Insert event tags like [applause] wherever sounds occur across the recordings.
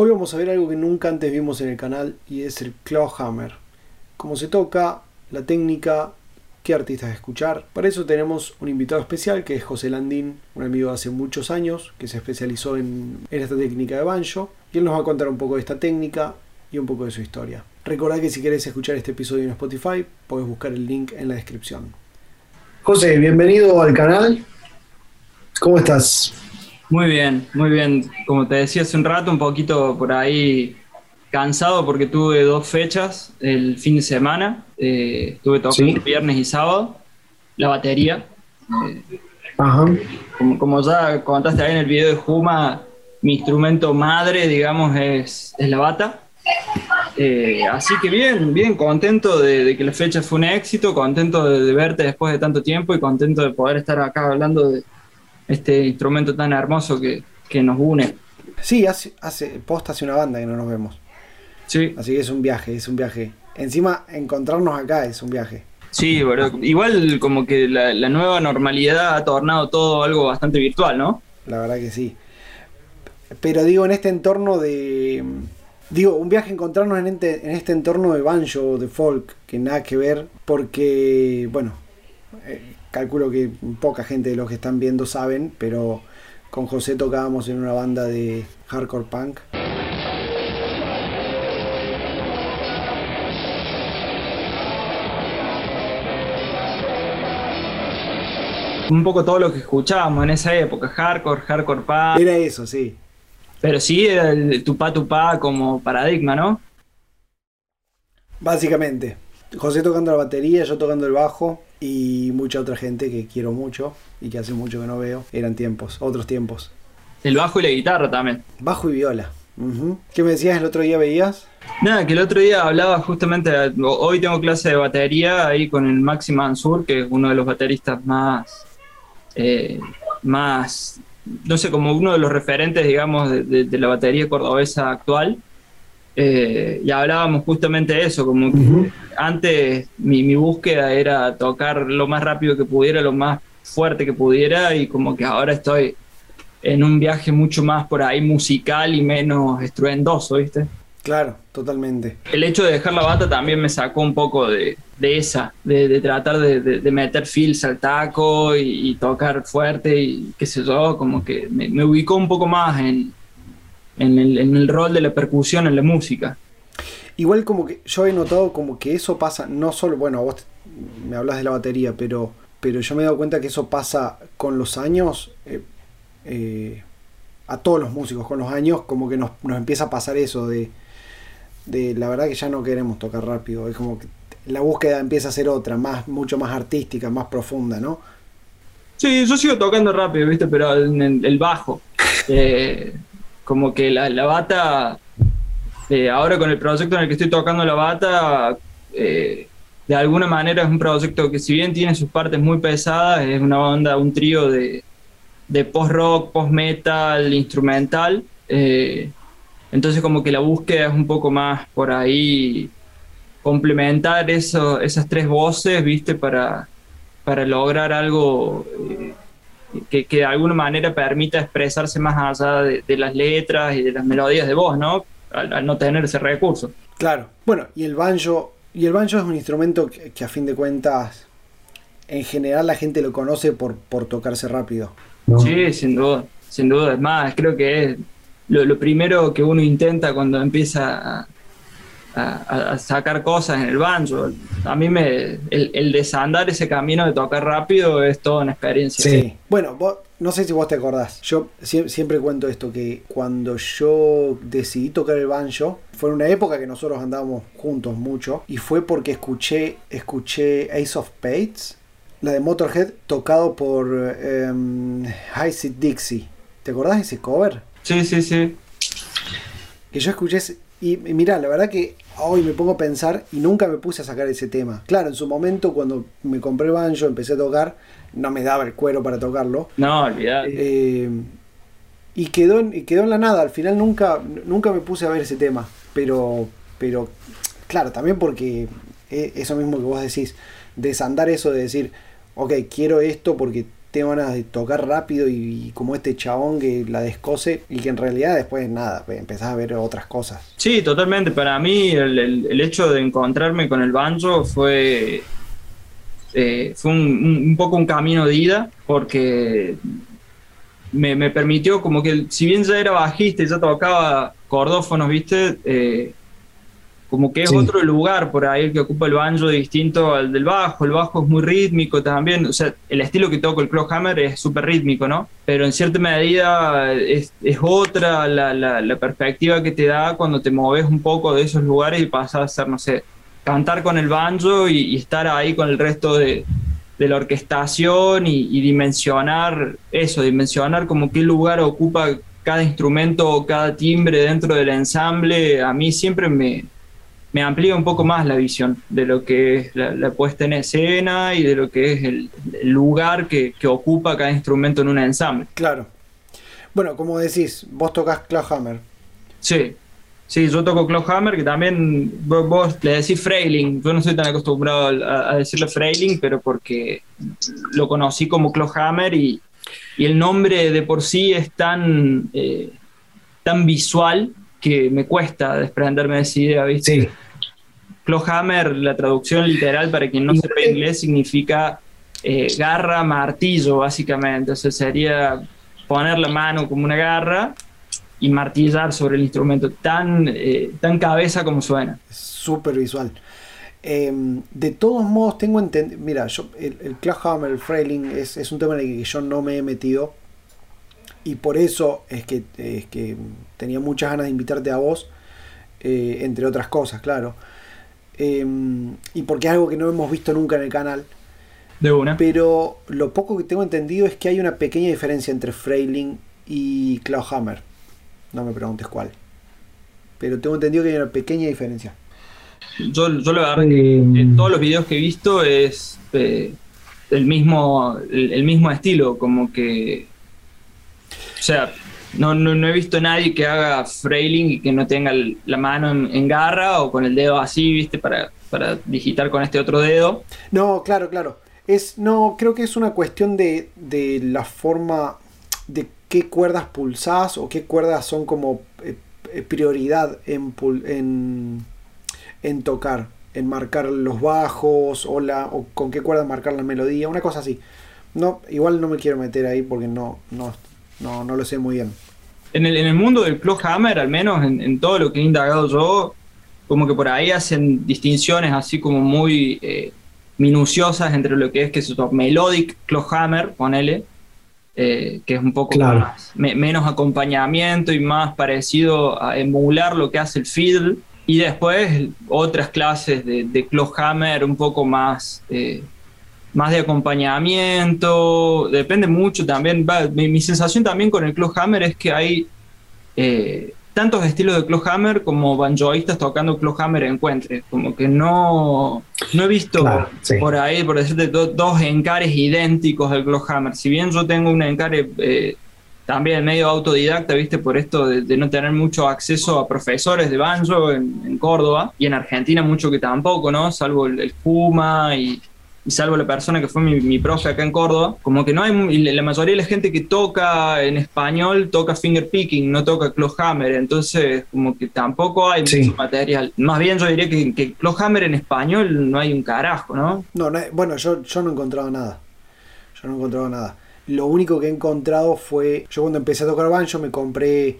Hoy vamos a ver algo que nunca antes vimos en el canal y es el clawhammer. Cómo se toca, la técnica, qué artistas escuchar. Para eso tenemos un invitado especial que es José Landín, un amigo de hace muchos años que se especializó en, esta técnica de banjo y él nos va a contar un poco de esta técnica y un poco de su historia. Recordad que si querés escuchar este episodio en Spotify, podés buscar el link en la descripción. José, bienvenido al canal. ¿Cómo estás? Muy bien, muy bien. Como te decía hace un rato, un poquito por ahí cansado porque tuve dos fechas el fin de semana. Eh, estuve tocando viernes y sábado la batería. Eh, Ajá. Como, como, ya contaste ahí en el video de Juma, mi instrumento madre, digamos, es, es la bata. Eh, así que bien, bien, contento de, que la fecha fue un éxito, contento de, de, verte después de tanto tiempo y contento de poder estar acá hablando de, este instrumento tan hermoso que, nos une. Sí, hace, hace, posta hace una banda que no nos vemos. Sí. Así que es un viaje, es un viaje. Encima, encontrarnos acá es un viaje. Sí, igual como que la, nueva normalidad ha tornado todo algo bastante virtual, ¿no? La verdad que sí. Pero digo, en este entorno de... Digo, un viaje encontrarnos en este, en este entorno de banjo, de folk, que nada que ver, porque, bueno, eh, calculo que poca gente de los que están viendo saben, pero con José tocábamos en una banda de hardcore punk. Un poco todo lo que escuchábamos en esa época, hardcore, hardcore punk. Era eso, sí. Pero sí era el tupá tupá como paradigma, ¿no? Básicamente. José tocando la batería, yo tocando el bajo y mucha otra gente que quiero mucho y que hace mucho que no veo. Eran tiempos, otros tiempos. El bajo y la guitarra también. Bajo y viola. ¿Qué me decías el otro día veías? Nada, que el otro día hablaba justamente, hoy tengo clase de batería ahí con el Maxi Mansur, que es uno de los bateristas más, eh, más, no sé, como uno de los referentes, digamos, de la batería cordobesa actual. Eh, y hablábamos justamente de eso, como que antes mi, búsqueda era tocar lo más rápido que pudiera, lo más fuerte que pudiera, y como que ahora estoy en un viaje mucho más por ahí musical y menos estruendoso, ¿viste? Claro, totalmente. El hecho de dejar la bata también me sacó un poco de, esa, de, tratar de, meter feels al taco y, tocar fuerte y qué sé yo, como que me ubicó un poco más en, en el, rol de la percusión en la música. Igual como que yo he notado como que eso pasa, no solo, bueno, vos me hablas de la batería, pero, pero yo me he dado cuenta que eso pasa con los años, eh, eh, a todos los músicos, con los años como que nos, empieza a pasar eso de, de, la verdad que ya no queremos tocar rápido, es como que la búsqueda empieza a ser otra, más, mucho más artística, más profunda, ¿no? Sí, yo sigo tocando rápido, ¿viste? Pero en el bajo. Eh, como que la, bata, eh, ahora con el proyecto en el que estoy tocando la bata, eh, de alguna manera es un proyecto que si bien tiene sus partes muy pesadas, es una banda, un trío de, post-rock, post-metal, instrumental. Eh, entonces como que la búsqueda es un poco más por ahí complementar eso, esas tres voces, viste, para, para lograr algo que, de alguna manera permita expresarse más allá de, las letras y de las melodías de voz, ¿no? Al, no tener ese recurso. Claro. Bueno, y el banjo, y el banjo es un instrumento que, a fin de cuentas, en general la gente lo conoce por, por tocarse rápido. Sí, sin duda, sin duda. Es más, creo que es lo, lo primero que uno intenta cuando empieza a, a, sacar cosas en el banjo. A mí me, el, desandar ese camino de tocar rápido es toda una experiencia. Sí. Bueno, no sé si vos te acordás. Yo siempre cuento esto, que cuando yo decidí tocar el banjo, fue en una época que nosotros andábamos juntos mucho, y fue porque escuché, escuché Ace of Spades, la de Motorhead, tocado por um, High Seat Dixie. ¿Te acordás de ese cover? Sí, sí, sí. Que yo escuché y mira, la verdad que hoy me pongo a pensar y nunca me puse a sacar ese tema. Claro, en su momento cuando me compré banjo, empecé a tocar, no me daba el cuero para tocarlo. No, olvidate. Eh, y quedó, y quedó en la nada, al final nunca, nunca me puse a ver ese tema. Pero, pero claro, también porque eso mismo que vos decís, desandar eso de decir, ok, quiero esto porque tengo ganas de tocar rápido y, como este chabón que la descose y que en realidad después nada, empezás a ver otras cosas. Sí, totalmente. Para mí el, hecho de encontrarme con el banjo fue, eh, fue un, poco un camino de ida porque me, me, permitió como que si bien ya era bajista y ya tocaba cordófonos, viste, eh, como que es otro lugar por ahí el que ocupa el banjo distinto al del bajo. El bajo es muy rítmico también, o sea, el estilo que toca el clawhammer es súper rítmico, ¿no? Pero en cierta medida es, es otra la, la, perspectiva que te da cuando te moves un poco de esos lugares y pasas a hacer, no sé, cantar con el banjo y, estar ahí con el resto de, de la orquestación y, y, dimensionar eso, dimensionar como qué lugar ocupa cada instrumento o cada timbre dentro del ensamble, a mí siempre me, me amplía un poco más la visión de lo que es la, puesta en escena y de lo que es el, lugar que, ocupa cada instrumento en un ensamble. Claro. Bueno, como decís, vos tocas Clawhammer. Sí, sí, yo toco Clawhammer, que también vos, le decís Frailing. Yo no soy tan acostumbrado a, decirle Frailing, pero porque lo conocí como Clawhammer y, y el nombre de por sí es tan, eh, tan visual que me cuesta desprenderme de esa idea, ¿viste? Sí. Clawhammer, la traducción literal para quien no sepa inglés, significa eh, garra, martillo, básicamente. O sea, sería poner la mano como una garra y martillar sobre el instrumento, tan, eh, tan cabeza como suena. Súper visual. Em, de todos modos, tengo entendido. Mira, yo, el, el Clawhammer, el Frailing, es, es, un tema en el que yo no me he metido. Y por eso es que, es que tenía muchas ganas de invitarte a vos, eh, entre otras cosas, claro. Em, y porque es algo que no hemos visto nunca en el canal. De una. Pero lo poco que tengo entendido es que hay una pequeña diferencia entre Frailing y Clawhammer. No me preguntes cuál. Pero tengo entendido que hay una pequeña diferencia. Yo, yo la verdad que en todos los videos que he visto es eh, el, mismo, el mismo estilo, como que... O sea, no, no, he visto a nadie que haga frailing y que no tenga la mano en, garra o con el dedo así, ¿viste? Para, para digitar con este otro dedo. No, claro, claro. Es, no, creo que es una cuestión de, de la forma de qué cuerdas pulsás o qué cuerdas son como eh, eh, prioridad en, en, en, tocar, en marcar los bajos o, la, o con qué cuerdas marcar la melodía, una cosa así. No, igual no me quiero meter ahí porque no, no, no, no lo sé muy bien. En el, en el mundo del Hammer, al menos en, todo lo que he indagado yo, como que por ahí hacen distinciones así como muy eh, minuciosas entre lo que es que es melodic Hammer, ponele, eh, que es un poco más, menos acompañamiento y más parecido a emular lo que hace el fiddle, y después otras clases de, de Hammer un poco más eh, más de acompañamiento, depende mucho también. mi, sensación también con el Clawhammer es que hay eh, tantos estilos de Clawhammer como banjoistas tocando Clawhammer encuentre. Como que no, no he visto por ahí, por decirte, dos encares idénticos del Clawhammer. Si bien yo tengo un encare eh, también medio autodidacta, viste, por esto de, no tener mucho acceso a profesores de banjo en, Córdoba y en Argentina mucho que tampoco, ¿no? Salvo el, el Puma y y salvo la persona que fue mi, mi, profe acá en Córdoba, como que no hay, la mayoría de la gente que toca en español toca finger picking, no toca clawhammer, entonces como que tampoco hay mucho material. Más bien yo diría que, que clawhammer en español no hay un carajo, ¿no? No, bueno, yo, yo no he encontrado nada. Yo no he encontrado nada. Lo único que he encontrado fue, yo cuando empecé a tocar banjo me compré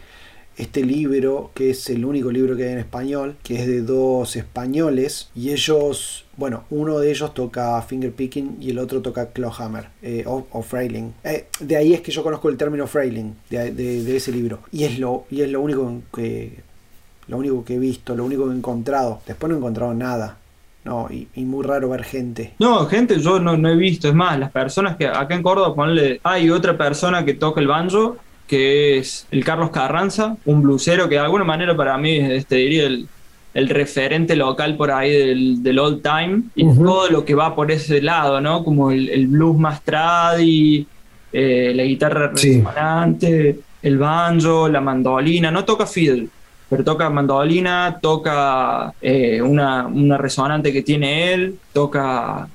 este libro, que es el único libro que hay en español, que es de dos españoles, y ellos, bueno, uno de ellos toca fingerpicking y el otro toca clawhammer eh, o, frailing. Eh, de ahí es que yo conozco el término frailing, de, ese libro, y es, lo, y es lo único que lo único que he visto, lo único que he encontrado. Después no he encontrado nada. No, y, muy raro ver gente. No, gente yo no, no, he visto. Es más, las personas que acá en Córdoba, ponle, hay otra persona que toca el banjo que es el Carlos Carranza, un blusero que de alguna manera para mí este, diría el, referente local por ahí del, del old time y todo lo que va por ese lado, ¿no? Como el, blues más tradi, eh, la guitarra resonante, el banjo, la mandolina, no toca fiddle, pero toca mandolina, toca eh, una, resonante que tiene él, toca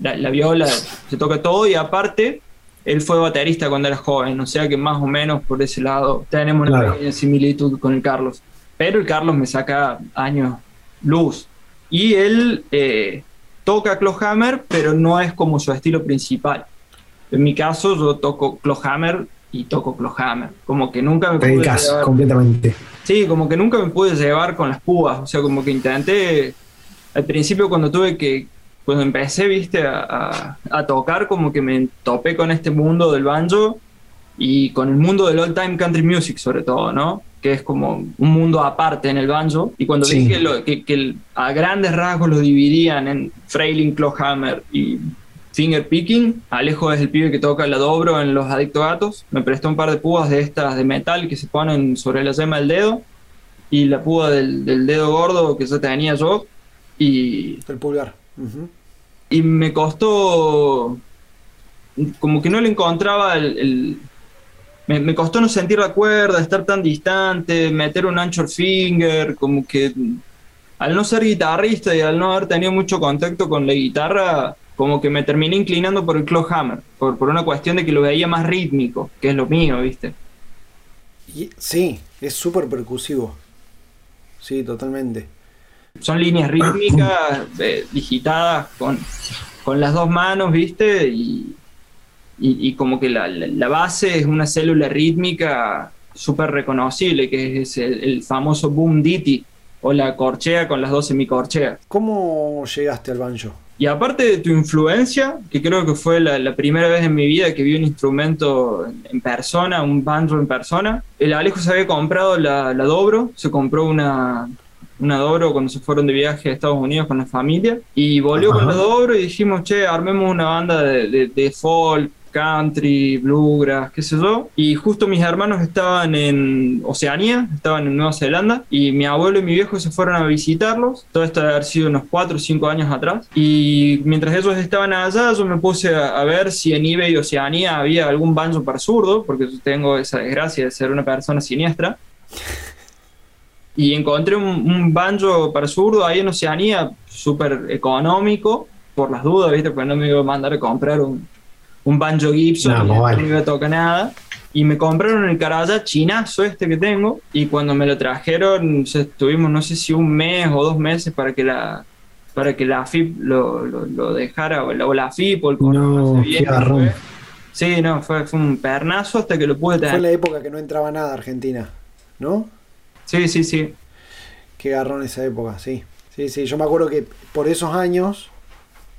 la, la, viola, se toca todo y aparte él fue baterista cuando era joven, o sea que más o menos por ese lado tenemos una pequeña similitud con el Carlos. Pero el Carlos me saca años luz. Y él eh, toca Clawhammer, pero no es como su estilo principal. En mi caso, yo toco Clawhammer y toco Clawhammer. Como que nunca me pude llevar, completamente. Sí, como que nunca me pude llevar con las púas. O sea, como que intenté. Al principio, cuando tuve que. Cuando empecé, viste, a, a, tocar, como que me topé con este mundo del banjo y con el mundo del old time country music, sobre todo, ¿no? Que es como un mundo aparte en el banjo. Y cuando vi que, lo, que, que, a grandes rasgos lo dividían en Frailing, Clawhammer y finger picking. Alejo es el pibe que toca la dobro en los adicto gatos. Me prestó un par de púas de estas de metal que se ponen sobre la yema del dedo y la púa del, dedo gordo que ya tenía yo. Y. El pulgar. Y me costó. Como que no le encontraba el. me, me, costó no sentir la cuerda, estar tan distante, meter un anchor finger, como que. Al no ser guitarrista y al no haber tenido mucho contacto con la guitarra, como que me terminé inclinando por el clawhammer, por, por una cuestión de que lo veía más rítmico, que es lo mío, ¿viste? sí, es súper percusivo. Sí, totalmente. Son líneas [coughs] rítmicas eh, digitadas con, con, las dos manos, ¿viste? Y, y, como que la, la, base es una célula rítmica súper reconocible, que es el, el, famoso boom ditty, o la corchea con las dos semicorcheas. ¿Cómo llegaste al banjo? Y aparte de tu influencia, que creo que fue la, primera vez en mi vida que vi un instrumento en persona, un banjo en persona, el Alejo se había comprado la, Dobro, se compró una, una Dobro cuando se fueron de viaje a Estados Unidos con la familia, y volvió con la Dobro y dijimos, che, armemos una banda de, de, de folk, country, bluegrass, qué sé yo. Y justo mis hermanos estaban en Oceanía, estaban en Nueva Zelanda, y mi abuelo y mi viejo se fueron a visitarlos. Todo esto debe haber sido unos 4 o 5 años atrás. Y mientras ellos estaban allá, yo me puse a, ver si en eBay Oceanía había algún banjo para zurdo, porque yo tengo esa desgracia de ser una persona siniestra. Y encontré un, un banjo para zurdo ahí en Oceanía, súper económico, por las dudas, ¿viste? Pues no me iba a mandar a comprar un, un banjo Gibson, no, no, iba a tocar nada. Y me compraron el caraja chinazo este que tengo. Y cuando me lo trajeron, estuvimos no sé si un mes o dos meses para que la para que la FIP lo, lo, dejara, o la, o la FIP o el no, Sí, no, fue, fue un pernazo hasta que lo pude tener. Fue la época que no entraba nada a Argentina, ¿no? Sí, sí, sí. Qué garrón esa época, sí. Sí, sí, yo me acuerdo que por esos años,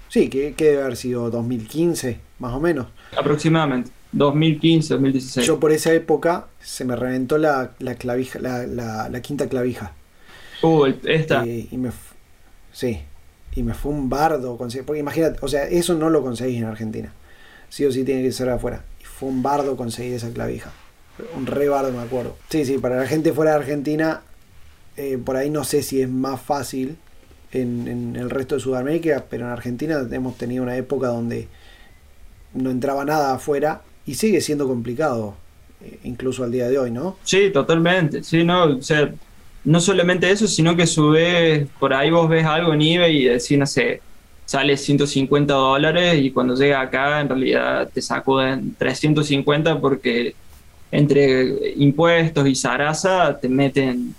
sí, que, que debe haber sido 2015, más o menos. Aproximadamente. 2015, 2016. Yo por esa época se me reventó la, la clavija, la, la, quinta clavija. Uh, esta. Eh, y me, sí, y me fue un bardo. Porque imagínate, o sea, eso no lo conseguís en Argentina. Sí o sí tiene que ser afuera. Y fue un bardo conseguir esa clavija. Un re bardo, me acuerdo. Sí, sí, para la gente fuera de Argentina, eh, por ahí no sé si es más fácil en, el resto de Sudamérica, pero en Argentina hemos tenido una época donde no entraba nada afuera y sigue siendo complicado, eh, incluso al día de hoy, ¿no? Sí, totalmente. Sí, no, o sea, no solamente eso, sino que sube, por ahí vos ves algo en eBay y decís, no sé, sale 150 dólares y cuando llega acá en realidad te sacuden 350 porque entre impuestos y zaraza te meten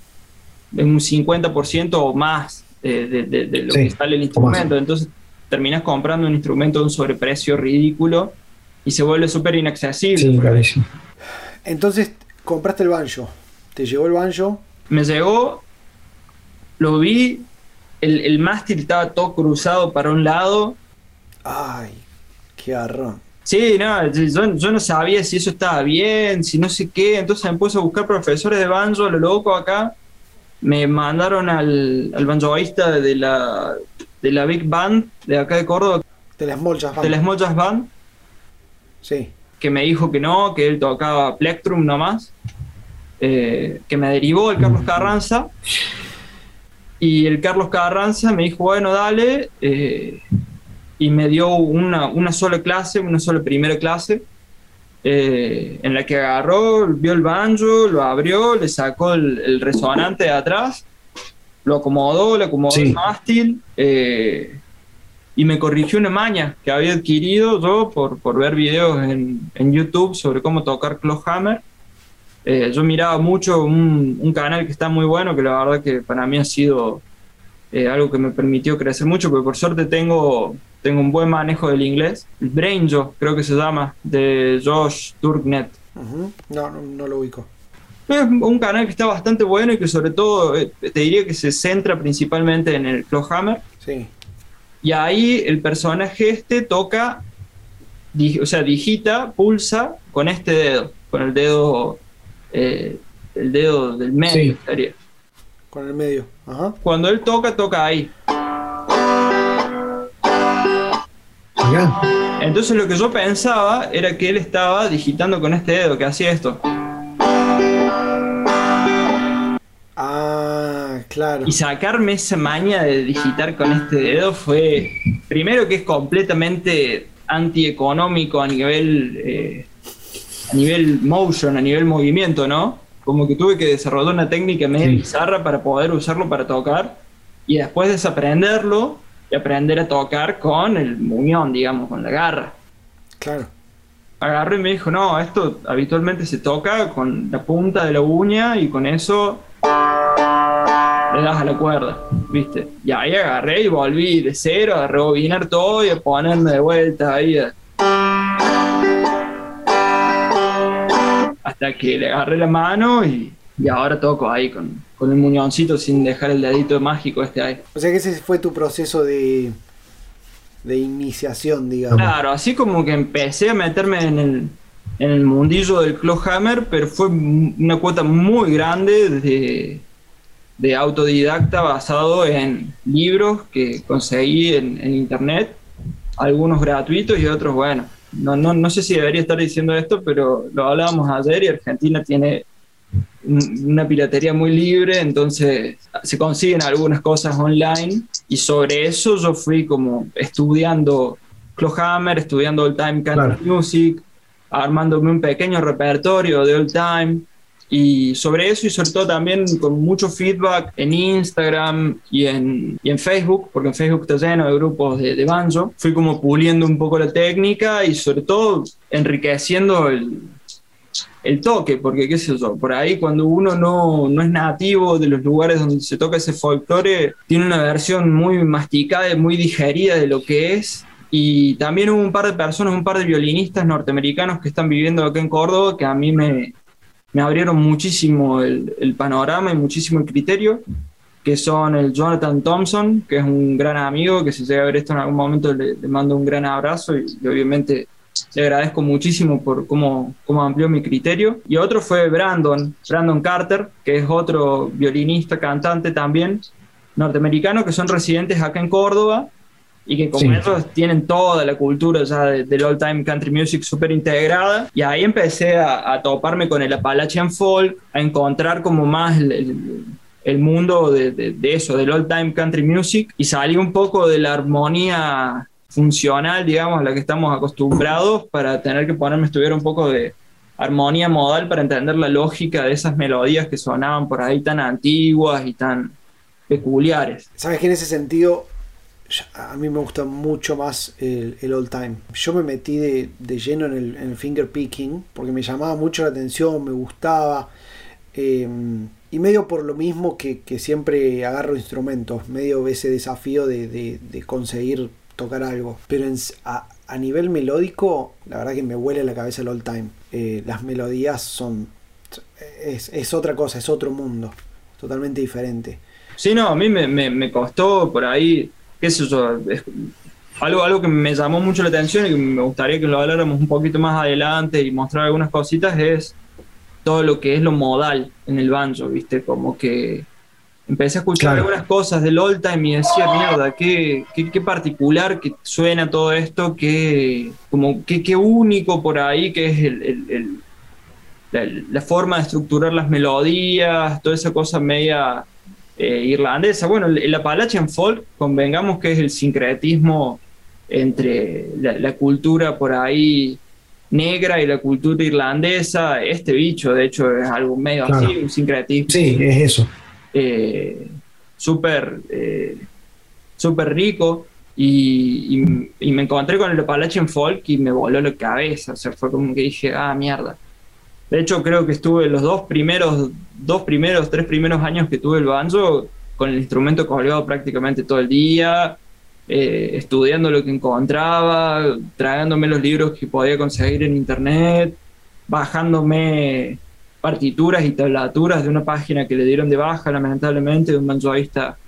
un 50% o más de, de, lo que sale el instrumento. Entonces terminas comprando un instrumento de un sobreprecio ridículo y se vuelve súper inaccesible. Entonces, compraste el banjo. ¿Te llegó el banjo? Me llegó, lo vi, el, el mástil estaba todo cruzado para un lado. Ay, qué arrón. Sí, no, yo, yo, no sabía si eso estaba bien, si no sé qué, entonces me puse a buscar profesores de banjo, lo loco acá. Me mandaron al, al banjoísta de la, de la Big Band de acá de Córdoba. De las Small Band. De las Small Band. Sí. Que me dijo que no, que él tocaba Plectrum nomás. Eh, que me derivó el Carlos Carranza. Y el Carlos Carranza me dijo, bueno, dale. Eh, y me dio una, una, sola clase, una sola primera clase. Eh, en la que agarró, vio el banjo, lo abrió, le sacó el, el resonante de atrás lo acomodó, le acomodó el mástil. Eh, y me corrigió una maña que había adquirido yo por, por ver videos en, en YouTube sobre cómo tocar Clawhammer. Eh, yo miraba mucho un, un, canal que está muy bueno, que la verdad que para mí ha sido eh, algo que me permitió crecer mucho, porque por suerte tengo, tengo un buen manejo del inglés. El Brainjo, creo que se llama, de Josh Turknet. no, no, no lo ubico. Es un canal que está bastante bueno y que sobre todo eh, te diría que se centra principalmente en el Clawhammer. Sí. Y ahí el personaje este toca, o sea, digita, pulsa con este dedo, con el dedo, eh, el dedo del medio, estaría. Con el medio, ajá. Cuando él toca, toca ahí. Entonces lo que yo pensaba era que él estaba digitando con este dedo, que hacía esto. Claro. Y sacarme esa maña de digitar con este dedo fue, primero que es completamente antieconómico a nivel, eh, a nivel motion, a nivel movimiento, ¿no? Como que tuve que desarrollar una técnica medio bizarra para poder usarlo para tocar y después desaprenderlo y aprender a tocar con el muñón, digamos, con la garra. Claro. Agarré y me dijo, no, esto habitualmente se toca con la punta de la uña y con eso le das a la cuerda, ¿viste? Y ahí agarré y volví de cero a rebobinar todo y a ponerme de vuelta ahí. Hasta que le agarré la mano y, ahora toco ahí con, con, el muñoncito sin dejar el dedito mágico este ahí. O sea que ese fue tu proceso de, de iniciación, digamos. Claro, así como que empecé a meterme en el, en el mundillo del Clawhammer, pero fue una cuota muy grande de de autodidacta basado en libros que conseguí en, internet, algunos gratuitos y otros, bueno, no, no, no sé si debería estar diciendo esto, pero lo hablábamos ayer y Argentina tiene una piratería muy libre, entonces se consiguen algunas cosas online y sobre eso yo fui como estudiando Clawhammer, estudiando Old Time Country Music, armándome un pequeño repertorio de Old Time, y sobre eso y sobre todo también con mucho feedback en Instagram y en, y en Facebook, porque en Facebook está lleno de grupos de, de banjo, fui como puliendo un poco la técnica y sobre todo enriqueciendo el, el toque, porque qué sé yo, por ahí cuando uno no, no, es nativo de los lugares donde se toca ese folclore, tiene una versión muy masticada y muy digerida de lo que es. Y también hubo un par de personas, un par de violinistas norteamericanos que están viviendo acá en Córdoba que a mí me, me abrieron muchísimo el, panorama y muchísimo el criterio, que son el Jonathan Thompson, que es un gran amigo, que si llega a ver esto en algún momento le, mando un gran abrazo y, obviamente le agradezco muchísimo por cómo, cómo amplió mi criterio. Y otro fue Brandon, Brandon Carter, que es otro violinista, cantante también, norteamericano, que son residentes acá en Córdoba y que como ellos tienen toda la cultura ya del old time country music súper integrada y ahí empecé a, toparme con el Appalachian folk, a encontrar como más el, mundo de, de, eso, del old time country music. Y salí un poco de la armonía funcional, digamos, a la que estamos acostumbrados para tener que ponerme, estuviera un poco de armonía modal para entender la lógica de esas melodías que sonaban por ahí tan antiguas y tan peculiares. ¿Sabes que en ese sentido a mí me gusta mucho más el, old time. Yo me metí de, lleno en el, finger picking porque me llamaba mucho la atención, me gustaba. Em, y medio por lo mismo que, siempre agarro instrumentos, medio ese desafío de, conseguir tocar algo. Pero a, nivel melódico, la verdad que me huele la cabeza el old time. Eh, las melodías son. Es, es, otra cosa, es otro mundo, totalmente diferente. Sí, no, a mí me, costó por ahí qué yo, algo, algo que me llamó mucho la atención y que me gustaría que lo habláramos un poquito más adelante y mostrar algunas cositas es todo lo que es lo modal en el banjo, ¿viste? Como que empecé a escuchar algunas cosas del old time y decía, mierda, qué, qué, particular que suena todo esto, qué, como, qué, qué único por ahí que es el, la, la, forma de estructurar las melodías, toda esa cosa media eh, irlandesa. Bueno, el Appalachian Folk, convengamos que es el sincretismo entre la, cultura por ahí negra y la cultura irlandesa. Este bicho, de hecho, es algo medio así, un sincretismo. Sí, es eso. Eh, súper eh, súper rico. y, me encontré con el Appalachian Folk y me voló la cabeza, o sea, fue como que dije, ah, mierda. De hecho, creo que estuve los dos primeros, dos primeros, tres primeros años que tuve el banjo con el instrumento colgado prácticamente todo el día, eh, estudiando lo que encontraba, tragándome los libros que podía conseguir en internet, bajándome partituras y tablaturas de una página que le dieron de baja, lamentablemente, de un banjoista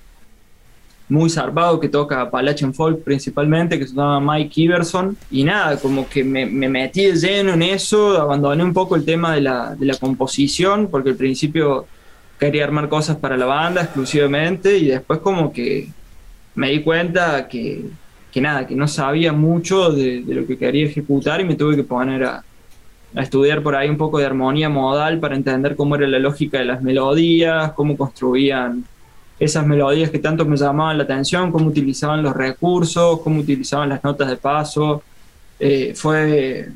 muy zarpado que toca Appalachian Folk principalmente, que se llama Mike Iverson. Y nada, como que me, metí de lleno en eso, abandoné un poco el tema de la, de la composición, porque al principio quería armar cosas para la banda exclusivamente y después como que me di cuenta que, que nada, que no sabía mucho de, de, lo que quería ejecutar y me tuve que poner a, a estudiar por ahí un poco de armonía modal para entender cómo era la lógica de las melodías, cómo construían esas melodías que tanto me llamaban la atención, cómo utilizaban los recursos, cómo utilizaban las notas de paso. Eh, fue,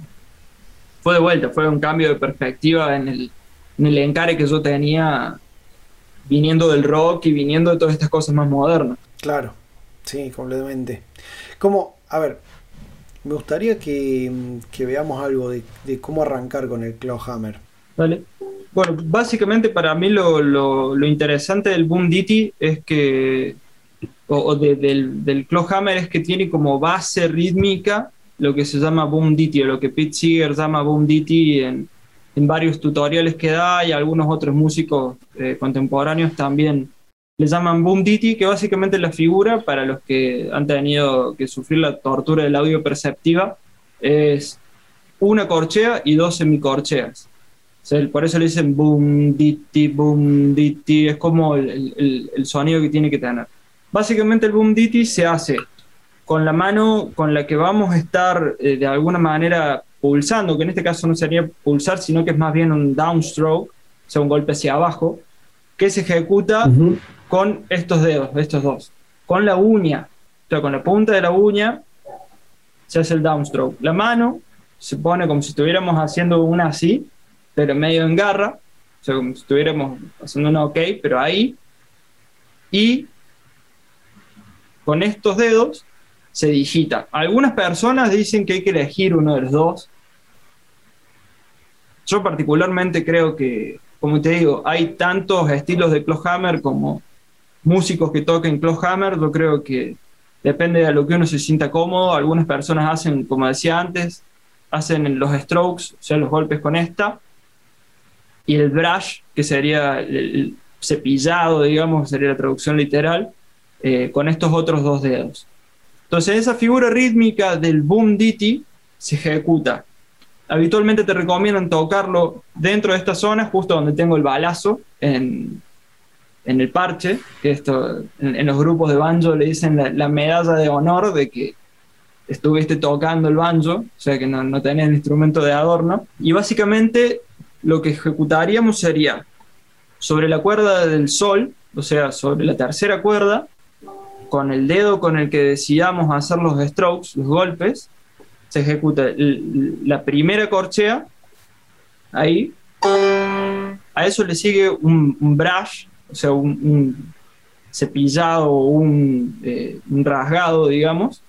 fue de vuelta, fue un cambio de perspectiva en el, en el encare que yo tenía viniendo del rock y viniendo de todas estas cosas más modernas. Claro, sí, completamente. Como, a ver, me gustaría que, que veamos algo de, cómo arrancar con el Clawhammer. Dale. Bueno, básicamente para mí lo, lo, interesante del Boom Ditty es que, o, del, del Clawhammer es que tiene como base rítmica lo que se llama Boom Ditty, o lo que Pete Seeger llama Boom Ditty en, en varios tutoriales que da y algunos otros músicos eh, contemporáneos también le llaman Boom Ditty, que básicamente la figura, para los que han tenido que sufrir la tortura del audio perceptiva, es una corchea y dos semicorcheas por eso le dicen boom, ditty, boom, ditty, es como el, sonido que tiene que tener. Básicamente el boom ditty se hace con la mano con la que vamos a estar eh, de alguna manera pulsando, que en este caso no sería pulsar, sino que es más bien un downstroke, o sea, un golpe hacia abajo, que se ejecuta con estos dedos, estos dos, con la uña, o sea, con la punta de la uña se hace el downstroke. La mano se pone como si estuviéramos haciendo una así, pero medio en garra, o sea, como si estuviéramos haciendo una ok, pero ahí, y con estos dedos se digita. Algunas personas dicen que hay que elegir uno de los dos. Yo particularmente creo que, como te digo, hay tantos estilos de clawhammer como músicos que toquen clawhammer. Yo creo que depende de lo que uno se sienta cómodo. Algunas personas hacen, como decía antes, hacen los strokes, o sea, los golpes con esta y el brush, que sería el cepillado, digamos, sería la traducción literal, eh, con estos otros dos dedos. Entonces, esa figura rítmica del boom ditty se ejecuta. Habitualmente te recomiendan tocarlo dentro de esta zona, justo donde tengo el balazo, en, en el parche, que esto en, los grupos de banjo le dicen la, medalla de honor de que estuviste tocando el banjo, o sea que no, no tenés el instrumento de adorno. Y básicamente lo que ejecutaríamos sería sobre la cuerda del sol, o sea, sobre la tercera cuerda, con el dedo con el que decidamos hacer los strokes, los golpes, se ejecuta la primera corchea, ahí, a eso le sigue un, brush, o sea, un, cepillado o un, eh, un, rasgado, digamos,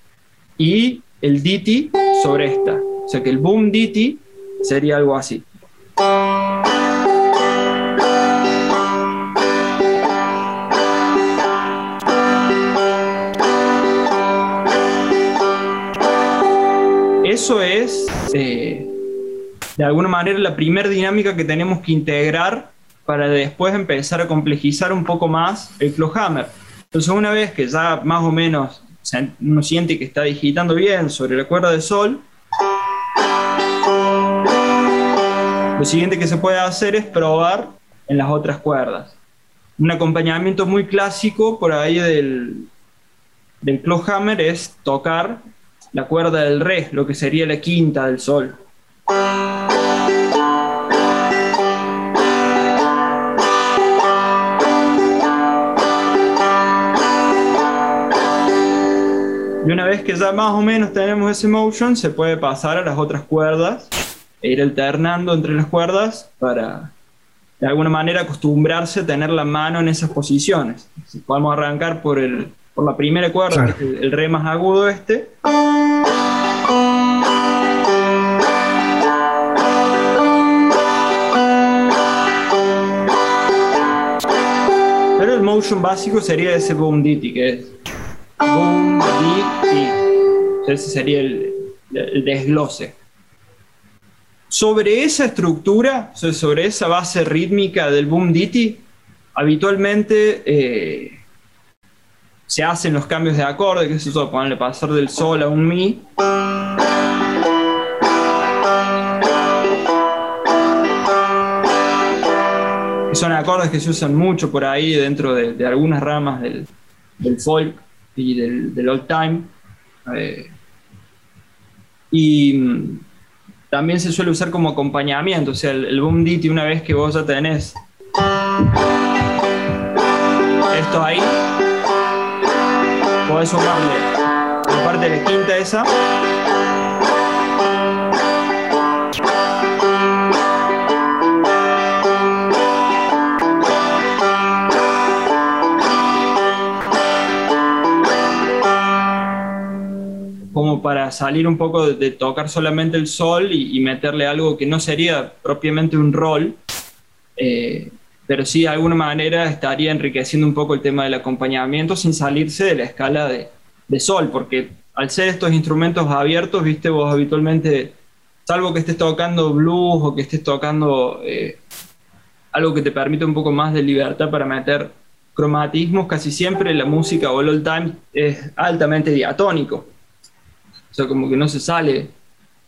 y el ditty sobre esta. O sea que el boom ditty sería algo así. Eso es, eh, de alguna manera, la primera dinámica que tenemos que integrar para después empezar a complejizar un poco más el Clawhammer. Entonces, una vez que ya más o menos uno siente que está digitando bien sobre la cuerda de sol, Lo siguiente que se puede hacer es probar en las otras cuerdas. Un acompañamiento muy clásico por ahí del, del clawhammer es tocar la cuerda del re, lo que sería la quinta del sol. Y una vez que ya más o menos tenemos ese motion, se puede pasar a las otras cuerdas e ir alternando entre las cuerdas para de alguna manera acostumbrarse a tener la mano en esas posiciones. Si podemos arrancar por el, por la primera cuerda, que es el, el re más agudo este. Pero el motion básico sería ese boom ditty, que es boom ditty. Ese sería el, desglose. Sobre esa estructura, sobre esa base rítmica del boom ditty, habitualmente eh, se hacen los cambios de acorde, que es eso, ponerle pasar del sol a un mi. Que son acordes que se usan mucho por ahí dentro de, algunas ramas del, folk y del, old time. Eh, y mm, también se suele usar como acompañamiento, o sea, el, el boom ditty una vez que vos ya tenés esto ahí, podés sumarle la parte de la quinta esa. Para salir un poco de, de tocar solamente el sol y, y, meterle algo que no sería propiamente un rol, eh, pero sí de alguna manera estaría enriqueciendo un poco el tema del acompañamiento sin salirse de la escala de, de sol, porque al ser estos instrumentos abiertos, viste, vos habitualmente, salvo que estés tocando blues o que estés tocando eh, algo que te permite un poco más de libertad para meter cromatismos, casi siempre la música o el old time es altamente diatónico. O sea, como que no se sale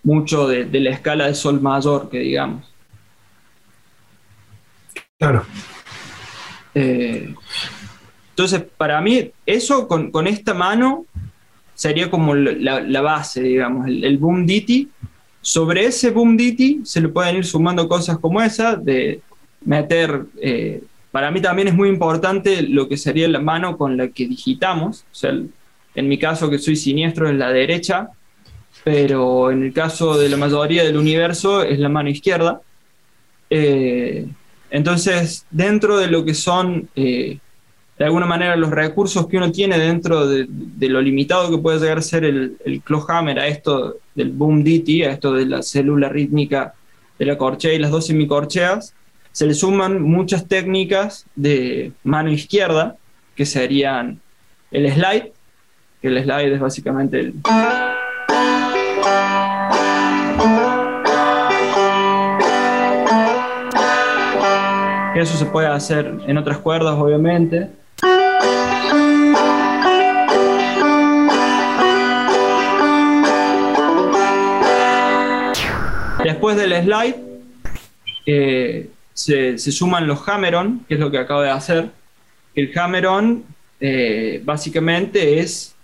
mucho de, de la escala de sol mayor, que digamos. Claro. Eh, entonces, para mí, eso con, con, esta mano sería como la, la base, digamos, el, el, boom ditty. Sobre ese boom ditty se le pueden ir sumando cosas como esa, de meter. Eh, para mí también es muy importante lo que sería la mano con la que digitamos. O sea, el, en mi caso, que soy siniestro, es la derecha, pero en el caso de la mayoría del universo es la mano izquierda. Eh, entonces, dentro de lo que son, eh, de alguna manera, los recursos que uno tiene dentro de, de lo limitado que puede llegar a ser el, el clawhammer, a esto del boom ditty, a esto de la célula rítmica de la corchea y las dos semicorcheas, se le suman muchas técnicas de mano izquierda, que serían el slide, que el slide es básicamente el... Eso se puede hacer en otras cuerdas, obviamente. Después del slide, eh, se, suman los hammer-on, que es lo que acabo de hacer. El hammer-on eh, básicamente es,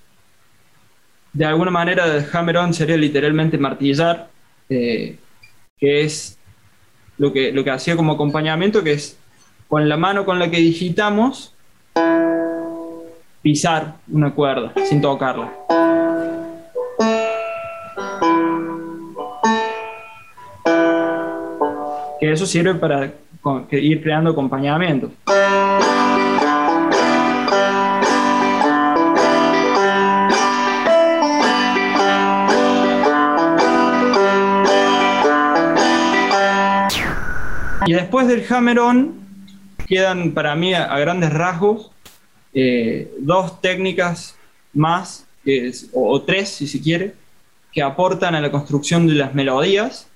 de alguna manera, el hammer-on sería literalmente martillar, eh, que es lo que, lo que hacía como acompañamiento, que es con la mano con la que digitamos, pisar una cuerda sin tocarla. Que eso sirve para ir creando acompañamiento. Y después del hammer-on quedan para mí a, a grandes rasgos eh, dos técnicas más, es, o, o, tres si se quiere, que aportan a la construcción de las melodías,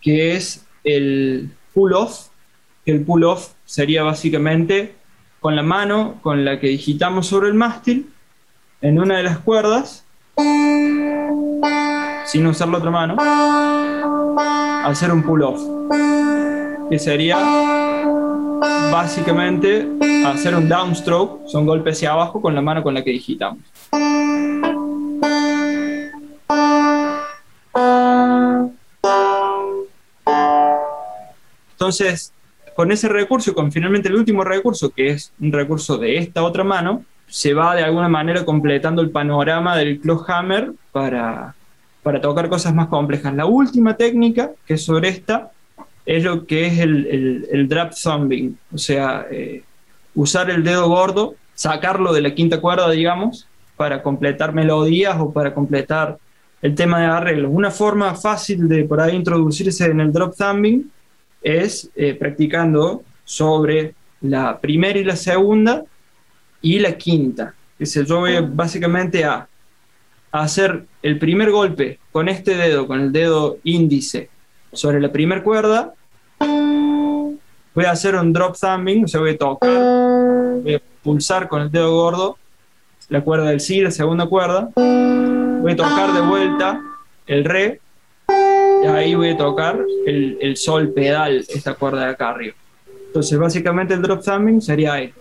que es el pull-off, que el pull-off sería básicamente con la mano con la que digitamos sobre el mástil, en una de las cuerdas, sin usar la otra mano, hacer un pull-off que sería básicamente hacer un downstroke, son golpes hacia abajo con la mano con la que digitamos. Entonces, con ese recurso con finalmente el último recurso, que es un recurso de esta otra mano, se va de alguna manera completando el panorama del clawhammer para, para tocar cosas más complejas. La última técnica, que es sobre esta, es lo que es el, el, el drop thumbing, o sea, eh, usar el dedo gordo sacarlo de la quinta cuerda, digamos, para completar melodías o para completar el tema de arreglos. Una forma fácil de por ahí introducirse en el drop thumbing es eh, practicando sobre la primera y la segunda y la quinta. Dice, yo voy básicamente a, hacer el primer golpe con este dedo, con el dedo índice, sobre la primera cuerda. Voy a hacer un drop thumbing, o sea, voy a tocar, voy a pulsar con el dedo gordo la cuerda del si, la segunda cuerda. Voy a tocar de vuelta el re y ahí voy a tocar el, el sol pedal, esta cuerda de acá arriba. Entonces, básicamente el drop thumbing sería ahí.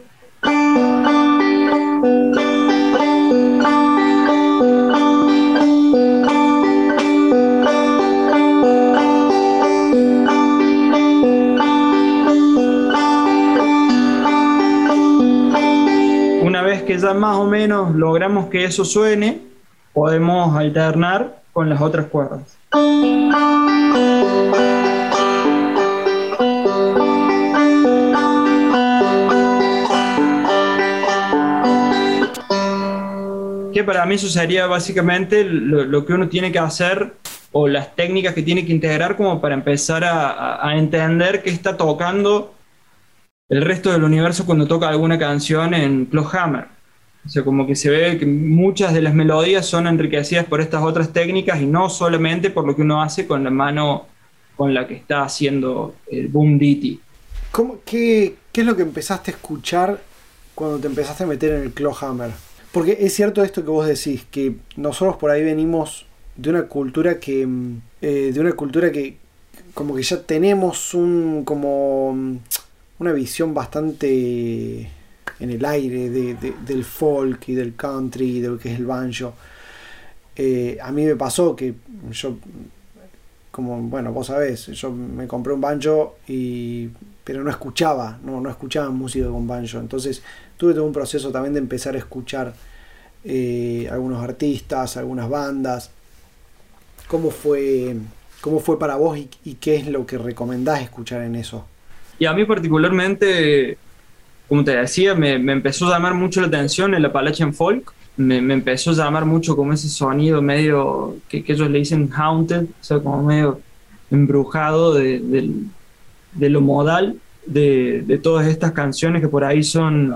Una vez que ya más o menos logramos que eso suene, podemos alternar con las otras cuerdas. que para mí eso sería básicamente lo, que uno tiene que hacer o las técnicas que tiene que integrar como para empezar a, entender que está tocando el resto del universo cuando toca alguna canción en Clawhammer. O sea, como que se ve que muchas de las melodías son enriquecidas por estas otras técnicas y no solamente por lo que uno hace con la mano con la que está haciendo el boom ditty. qué, es lo que empezaste a escuchar cuando te empezaste a meter en el Clawhammer? Porque es cierto esto que vos decís, que nosotros por ahí venimos de una cultura que. Mm, eh, de una cultura que como que ya tenemos un. como. Una visión bastante en el aire del folk y del country, de lo que es el banjo. Eh, a mí me pasó que yo, como bueno, vos sabés, yo me compré un banjo y pero no escuchaba, no, no escuchaba música con banjo. Entonces tuve todo un proceso también de empezar a escuchar eh, algunos artistas, algunas bandas. ¿Cómo fue, cómo fue para vos y, qué es lo que recomendás escuchar en eso? Y a mí particularmente, como te decía, me, empezó a llamar mucho la atención el Appalachian Folk. Me, empezó a llamar mucho como ese sonido medio que, ellos le dicen haunted, o sea, como medio embrujado de de lo modal de, todas estas canciones que por ahí son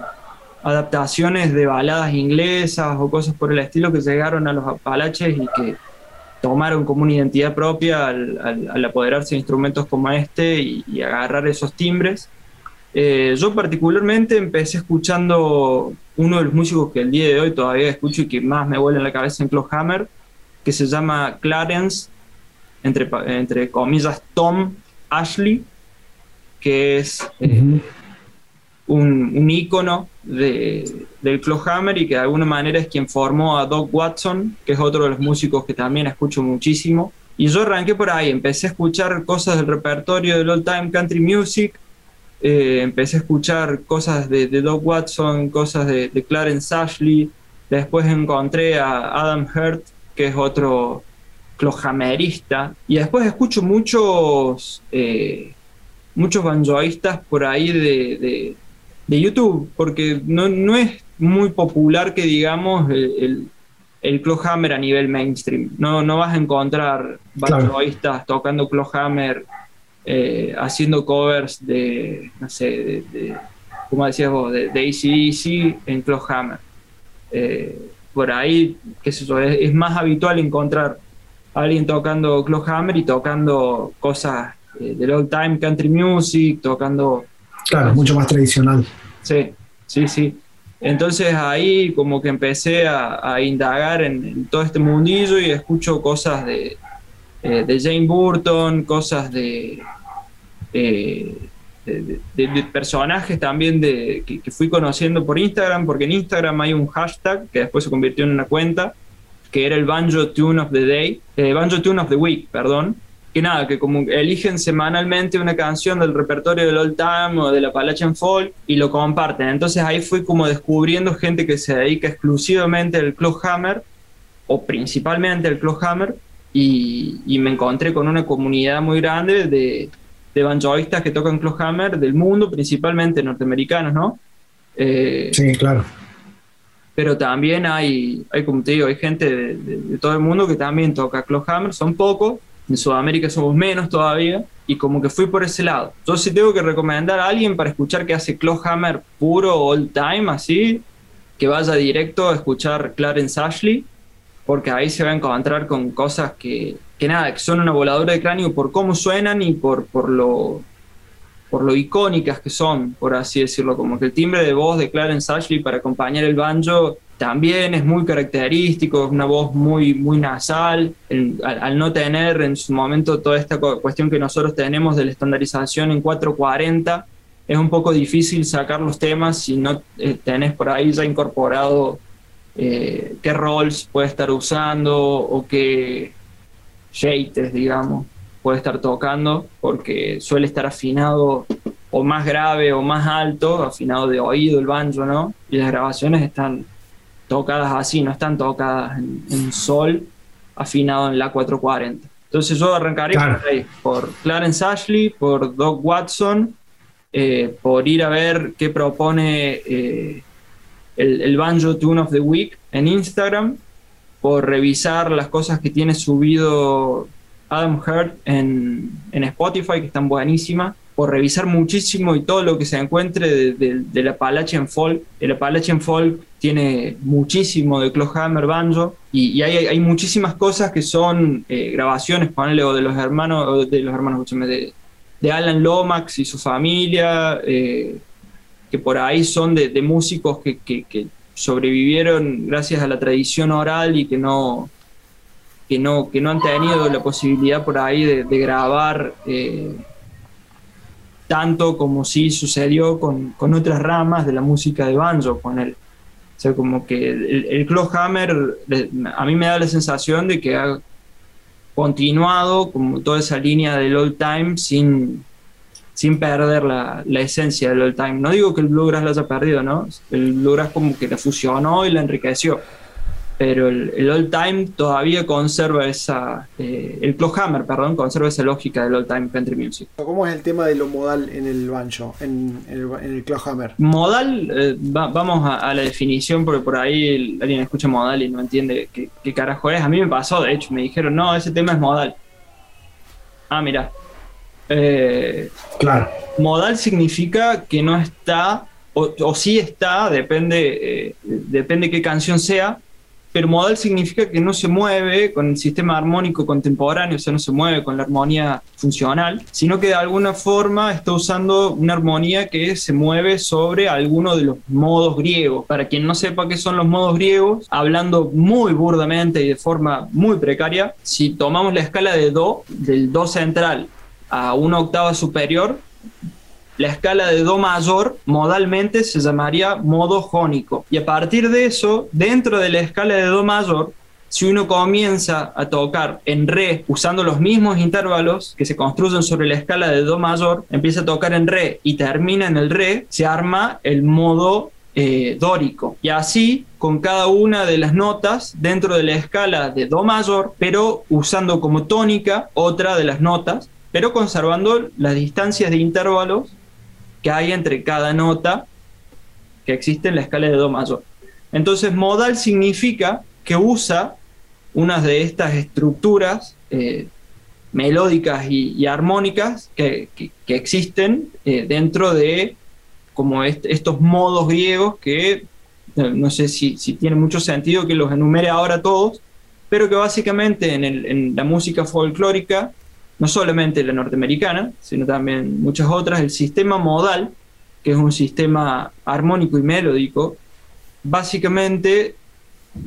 adaptaciones de baladas inglesas o cosas por el estilo que llegaron a los Apalaches y que tomaron como una identidad propia al, apoderarse de instrumentos como este y, agarrar esos timbres. Eh, yo particularmente empecé escuchando uno de los músicos que el día de hoy todavía escucho y que más me vuela en la cabeza en Clawhammer, que se llama Clarence, entre, entre comillas Tom Ashley, que es eh, un, un, ícono de, del Clawhammer y que de alguna manera es quien formó a Doc Watson, que es otro de los músicos que también escucho muchísimo. Y yo arranqué por ahí, empecé a escuchar cosas del repertorio del old time country music, eh, empecé a escuchar cosas de, de Doc Watson, cosas de, Clarence Ashley, después encontré a Adam Hurt, que es otro clojamerista, y después escucho muchos eh, muchos por ahí de, de, YouTube, porque no, no, es muy popular que digamos el, el, Clawhammer a nivel mainstream. No, no vas a encontrar banjoístas tocando Clawhammer, eh, haciendo covers de, no sé, de, como decías vos, de, de ACDC en Clawhammer. Eh, por ahí, qué sé yo, es, es, más habitual encontrar a alguien tocando Clawhammer y tocando cosas eh, del old time country music, tocando... Claro, mucho más tradicional. Sí, sí, sí. Entonces ahí como que empecé a, indagar en, todo este mundillo y escucho cosas de, eh, de Jane Burton, cosas de, de, personajes también de, que, fui conociendo por Instagram, porque en Instagram hay un hashtag que después se convirtió en una cuenta, que era el Banjo Tune of the Day, eh, Banjo Tune of the Week, perdón, que nada, que como eligen semanalmente una canción del repertorio del old time o de la Appalachian Folk y lo comparten. Entonces ahí fui como descubriendo gente que se dedica exclusivamente al Hammer o principalmente al Clawhammer y, y me encontré con una comunidad muy grande de, de que tocan Hammer del mundo, principalmente norteamericanos, ¿no? Eh, sí, claro. pero también hay, hay como te digo, hay gente de, todo el mundo que también toca Clawhammer, son pocos, en Sudamérica somos menos todavía, y como que fui por ese lado. Entonces si tengo que recomendar a alguien para escuchar que hace Clawhammer puro all time, así, que vaya directo a escuchar Clarence Ashley, porque ahí se va a encontrar con cosas que, que nada, que son una voladora de cráneo por cómo suenan y por, por lo por lo icónicas que son, por así decirlo, como que el timbre de voz de Clarence Ashley para acompañar el banjo también es muy característico, es una voz muy, muy nasal, al, no tener en su momento toda esta cuestión que nosotros tenemos de la estandarización en 440, es un poco difícil sacar los temas si no eh, tenés por ahí ya incorporado eh, qué roles puede estar usando o qué shaders, digamos puede estar tocando, porque suele estar afinado o más grave o más alto, afinado de oído el banjo, ¿no? Y las grabaciones están tocadas así, no están tocadas en, sol, afinado en la 440. Entonces yo arrancaré por, ahí, por Clarence Ashley, por Doc Watson, eh, por ir a ver qué propone eh, el, el, Banjo Tune of the Week en Instagram, por revisar las cosas que tiene subido Adam Hurt en, Spotify, que están buenísimas, por revisar muchísimo y todo lo que se encuentre de, de, la Appalachian Folk. El Appalachian Folk tiene muchísimo de Clawhammer Banjo y, hay, hay, muchísimas cosas que son eh, grabaciones, ponele, o de los hermanos, de los hermanos, de, de Alan Lomax y su familia, eh, que por ahí son de, músicos que, que sobrevivieron gracias a la tradición oral y que no, que no, que no han tenido la posibilidad por ahí de, grabar eh, tanto como sí sucedió con, otras ramas de la música de banjo, con él. O sea, como que el, el Clawhammer a mí me da la sensación de que ha continuado como toda esa línea del old time sin, sin perder la, la, esencia del old time. No digo que el bluegrass la haya perdido, ¿no? El bluegrass como que la fusionó y la enriqueció pero el, old time todavía conserva esa, eh, el Clawhammer, perdón, conserva esa lógica del old time country music. ¿Cómo es el tema de lo modal en el banjo, en, el, en Clawhammer? Modal, eh, vamos a, la definición, porque por ahí alguien escucha modal y no entiende qué, qué, carajo es. A mí me pasó, de hecho, me dijeron, no, ese tema es modal. Ah, mira. Eh, claro. Modal significa que no está, o, o sí está, depende, depende qué canción sea, pero modal significa que no se mueve con el sistema armónico contemporáneo, o sea, no se mueve con la armonía funcional, sino que de alguna forma está usando una armonía que se mueve sobre alguno de los modos griegos. Para quien no sepa qué son los modos griegos, hablando muy burdamente y de forma muy precaria, si tomamos la escala de Do, del Do central a una octava superior, la escala de Do mayor modalmente se llamaría modo jónico. Y a partir de eso, dentro de la escala de Do mayor, si uno comienza a tocar en re usando los mismos intervalos que se construyen sobre la escala de do mayor, empieza a tocar en re y termina en el re, se arma el modo eh, dórico. Y así con cada una de las notas dentro de la escala de do mayor, pero usando como tónica otra de las notas, pero conservando las distancias de intervalos que hay entre cada nota que existe en la escala de Do mayor. Entonces, modal significa que usa unas de estas estructuras eh, melódicas y, armónicas que, existen eh, dentro de como estos modos griegos que eh, no sé si, si, tiene mucho sentido que los enumere ahora todos, pero que básicamente en, en la música folclórica no solamente la norteamericana, sino también muchas otras, el sistema modal, que es un sistema armónico y melódico, básicamente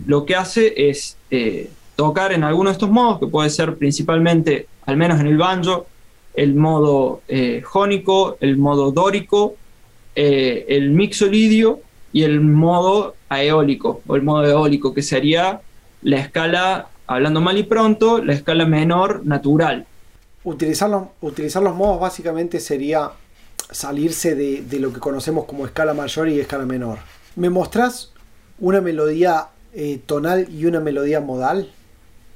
lo que hace es eh, tocar en alguno de estos modos, que puede ser principalmente, al menos en el banjo, el modo eh, jónico, el modo dórico, eh, el mixolidio y el modo aeólico, o el modo eólico, que sería la escala, hablando mal y pronto, la escala menor natural utilizar los, utilizar los modos básicamente sería salirse de, lo que conocemos como escala mayor y escala menor. ¿Me mostrás una melodía eh, tonal y una melodía modal?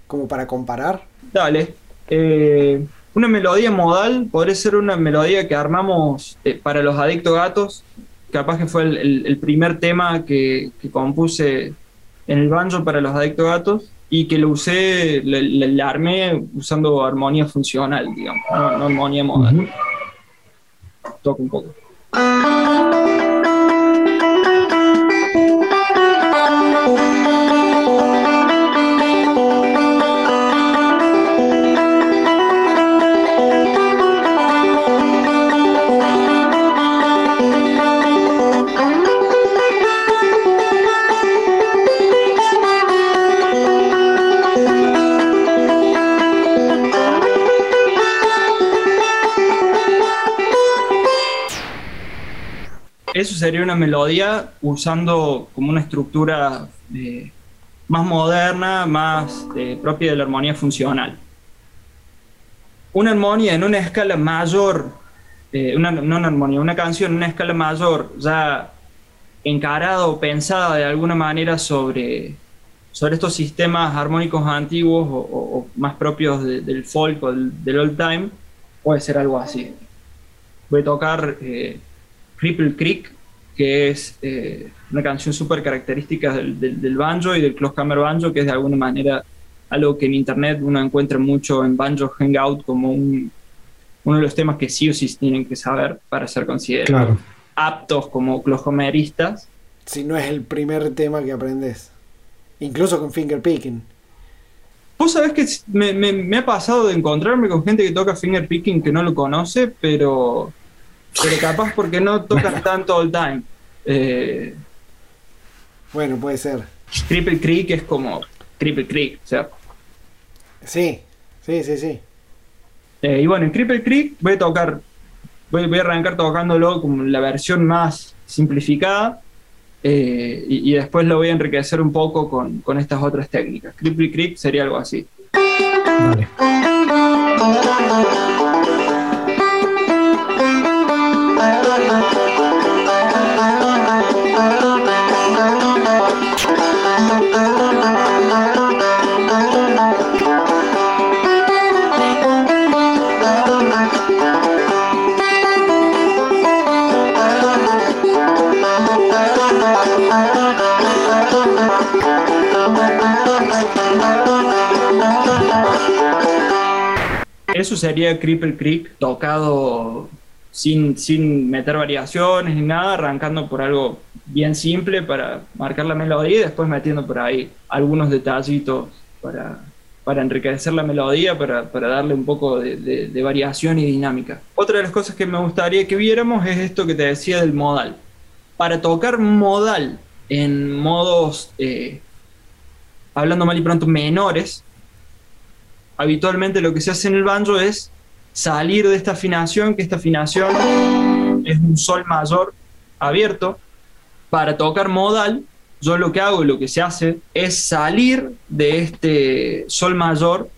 Como para comparar. Dale. Eh, una melodía modal podría ser una melodía que armamos eh, para los adictos gatos, capaz que fue el, primer tema que, compuse en el banjo para los adictos gatos y que lo usé, armé usando armonía funcional, digamos, no, armonía modal. Toco un poco. Eso sería una melodía usando como una estructura eh, más moderna, más eh, propia de la armonía funcional. Una armonía en una escala mayor, eh, una, no una armonía, una canción en una escala mayor, ya encarada o pensada de alguna manera sobre, sobre estos sistemas armónicos antiguos o, más propios del folk o del, old time, puede ser algo así. Voy a tocar Cripple Creek, que es eh, una canción súper característica del, del, banjo y del Hammer banjo, que es de alguna manera algo que en internet uno encuentra mucho en Banjo Hangout como un, uno de los temas que sí o sí tienen que saber para ser considerados aptos como clojomeristas. Si no es el primer tema que aprendes, incluso con finger picking. Vos sabés que me, me, me, ha pasado de encontrarme con gente que toca finger picking que no lo conoce, pero pero capaz porque no tocas [laughs] tanto all time. Eh, bueno, puede ser. Cripple Creek es como Cripple Creek, ¿cierto? Sí, sí, sí, sí. Eh, y bueno, en Cripple Creek voy a tocar, voy, voy, a arrancar tocándolo como la versión más simplificada eh, y, y, después lo voy a enriquecer un poco con, con estas otras técnicas. Cripple Creek sería algo así. Vale. Eso sería Cripple Creek tocado sin, sin meter variaciones ni nada, arrancando por algo bien simple para marcar la melodía y después metiendo por ahí algunos detallitos para, para enriquecer la melodía, para, para darle un poco de, de, variación y dinámica. Otra de las cosas que me gustaría que viéramos es esto que te decía del modal. Para tocar modal en modos, eh, hablando mal y pronto, menores, habitualmente lo que se hace en el banjo es salir de esta afinación, que esta afinación es un sol mayor abierto. Para tocar modal, yo lo que hago y lo que se hace es salir de este sol mayor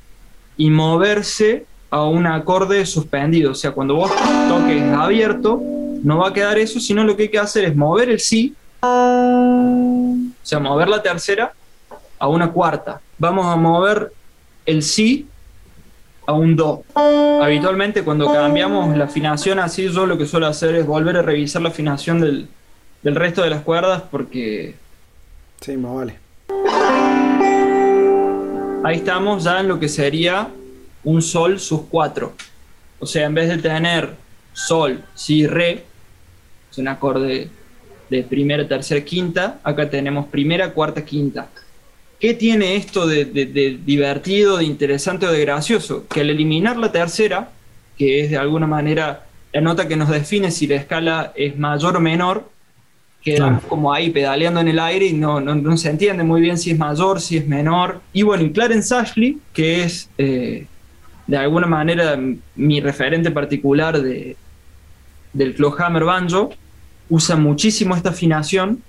y moverse a un acorde suspendido. O sea, cuando vos toques abierto, no va a quedar eso, sino lo que hay que hacer es mover el si, o sea, mover la tercera a una cuarta. Vamos a mover el si a un do. Habitualmente cuando cambiamos la afinación así, yo lo que suelo hacer es volver a revisar la afinación del, resto de las cuerdas porque... Sí, más vale. Ahí estamos ya en lo que sería un sol sus cuatro. O sea, en vez de tener sol, si, re, es un acorde de primera, tercera, quinta, acá tenemos primera, cuarta, quinta. ¿Qué tiene esto de, divertido, de interesante o de gracioso? Que al eliminar la tercera, que es de alguna manera la nota que nos define si la escala es mayor o menor, quedamos como ahí pedaleando en el aire y no, no, se entiende muy bien si es mayor, si es menor. Y bueno, y Clarence Ashley, que es eh, de alguna manera mi referente particular de, del Clawhammer Banjo, usa muchísimo esta afinación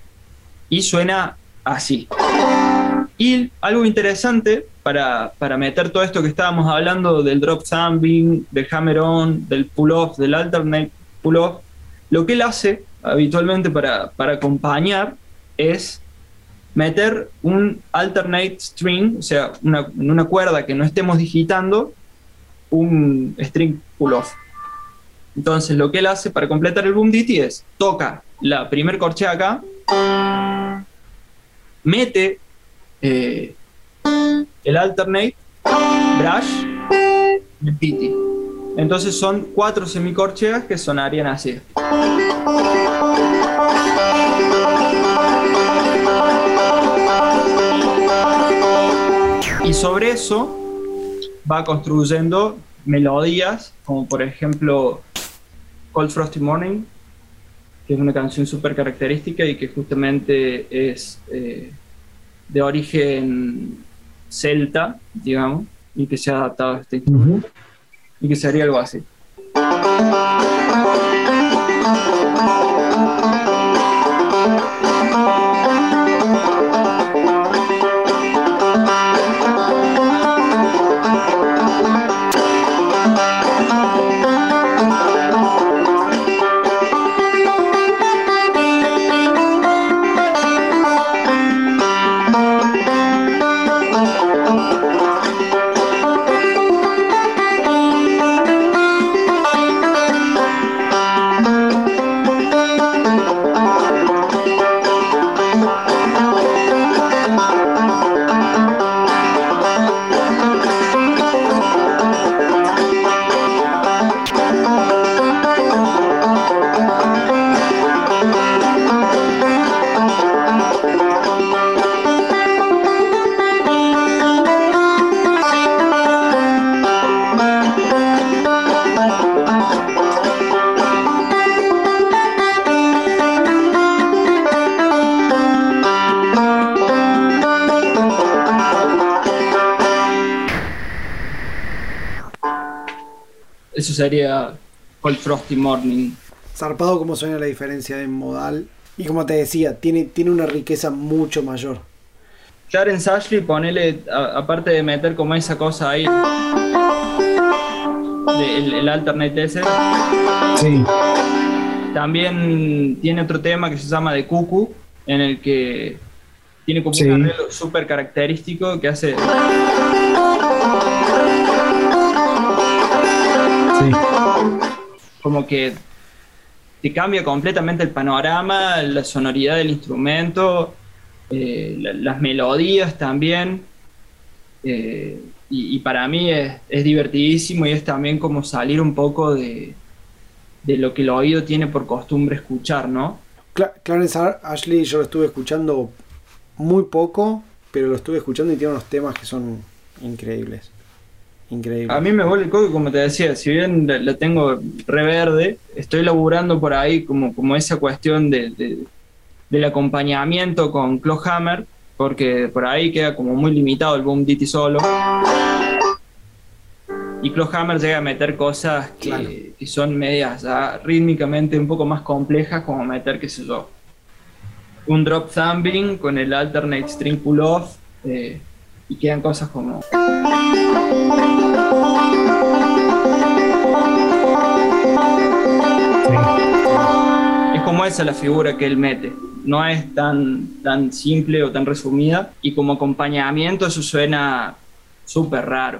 y suena así. Y algo interesante para, meter todo esto que estábamos hablando del drop sampling, del hammer on, del pull off, del alternate pull off, lo que él hace habitualmente para, acompañar es meter un alternate string, o sea, en una cuerda que no estemos digitando, un string pull off. Entonces lo que él hace para completar el boom ditty es toca la primer corchea acá, mete eh, el alternate, brush, el piti. Entonces son cuatro semicorcheas que sonarían así. Y sobre eso va construyendo melodías, como por ejemplo Cold Frosty Morning, que es una canción súper característica y que justamente es eh, de origen celta, digamos, y que se ha adaptado a este instrumento, y que sería algo así. Sería Cold Frosty Morning. Zarpado como suena la diferencia de modal. Y como te decía, tiene, tiene una riqueza mucho mayor. Clarence Ashley, ponele, a- aparte de meter como esa cosa ahí, de- el, el alternate ese, Sí, también tiene otro tema que se llama de Cuckoo, en el que tiene como Sí. un arreglo súper característico que hace... sí. como que te cambia completamente el panorama, la sonoridad del instrumento, eh, la- las melodías también. eh, y, y para mí es, es divertidísimo y es también como salir un poco de, de lo que el oído tiene por costumbre escuchar, ¿no? Cla- Clarence Ar- Ashley yo lo estuve escuchando muy poco, pero lo estuve escuchando y tiene unos temas que son increíbles. Increíbles. A mí me vuelve el coco, como te decía, si bien la, la tengo reverde, estoy laburando por ahí como, como esa cuestión de, de- del acompañamiento con Clawhammer, porque por ahí queda como muy limitado el boom ditty solo. Y Clawhammer llega a meter cosas que, Claro. que son medias ya rítmicamente un poco más complejas, como meter, qué sé yo, un drop thumbing con el alternate string pull off, eh, y quedan cosas como... Es como esa la figura que él mete. No es tan, tan simple o tan resumida. Y como acompañamiento eso suena súper raro.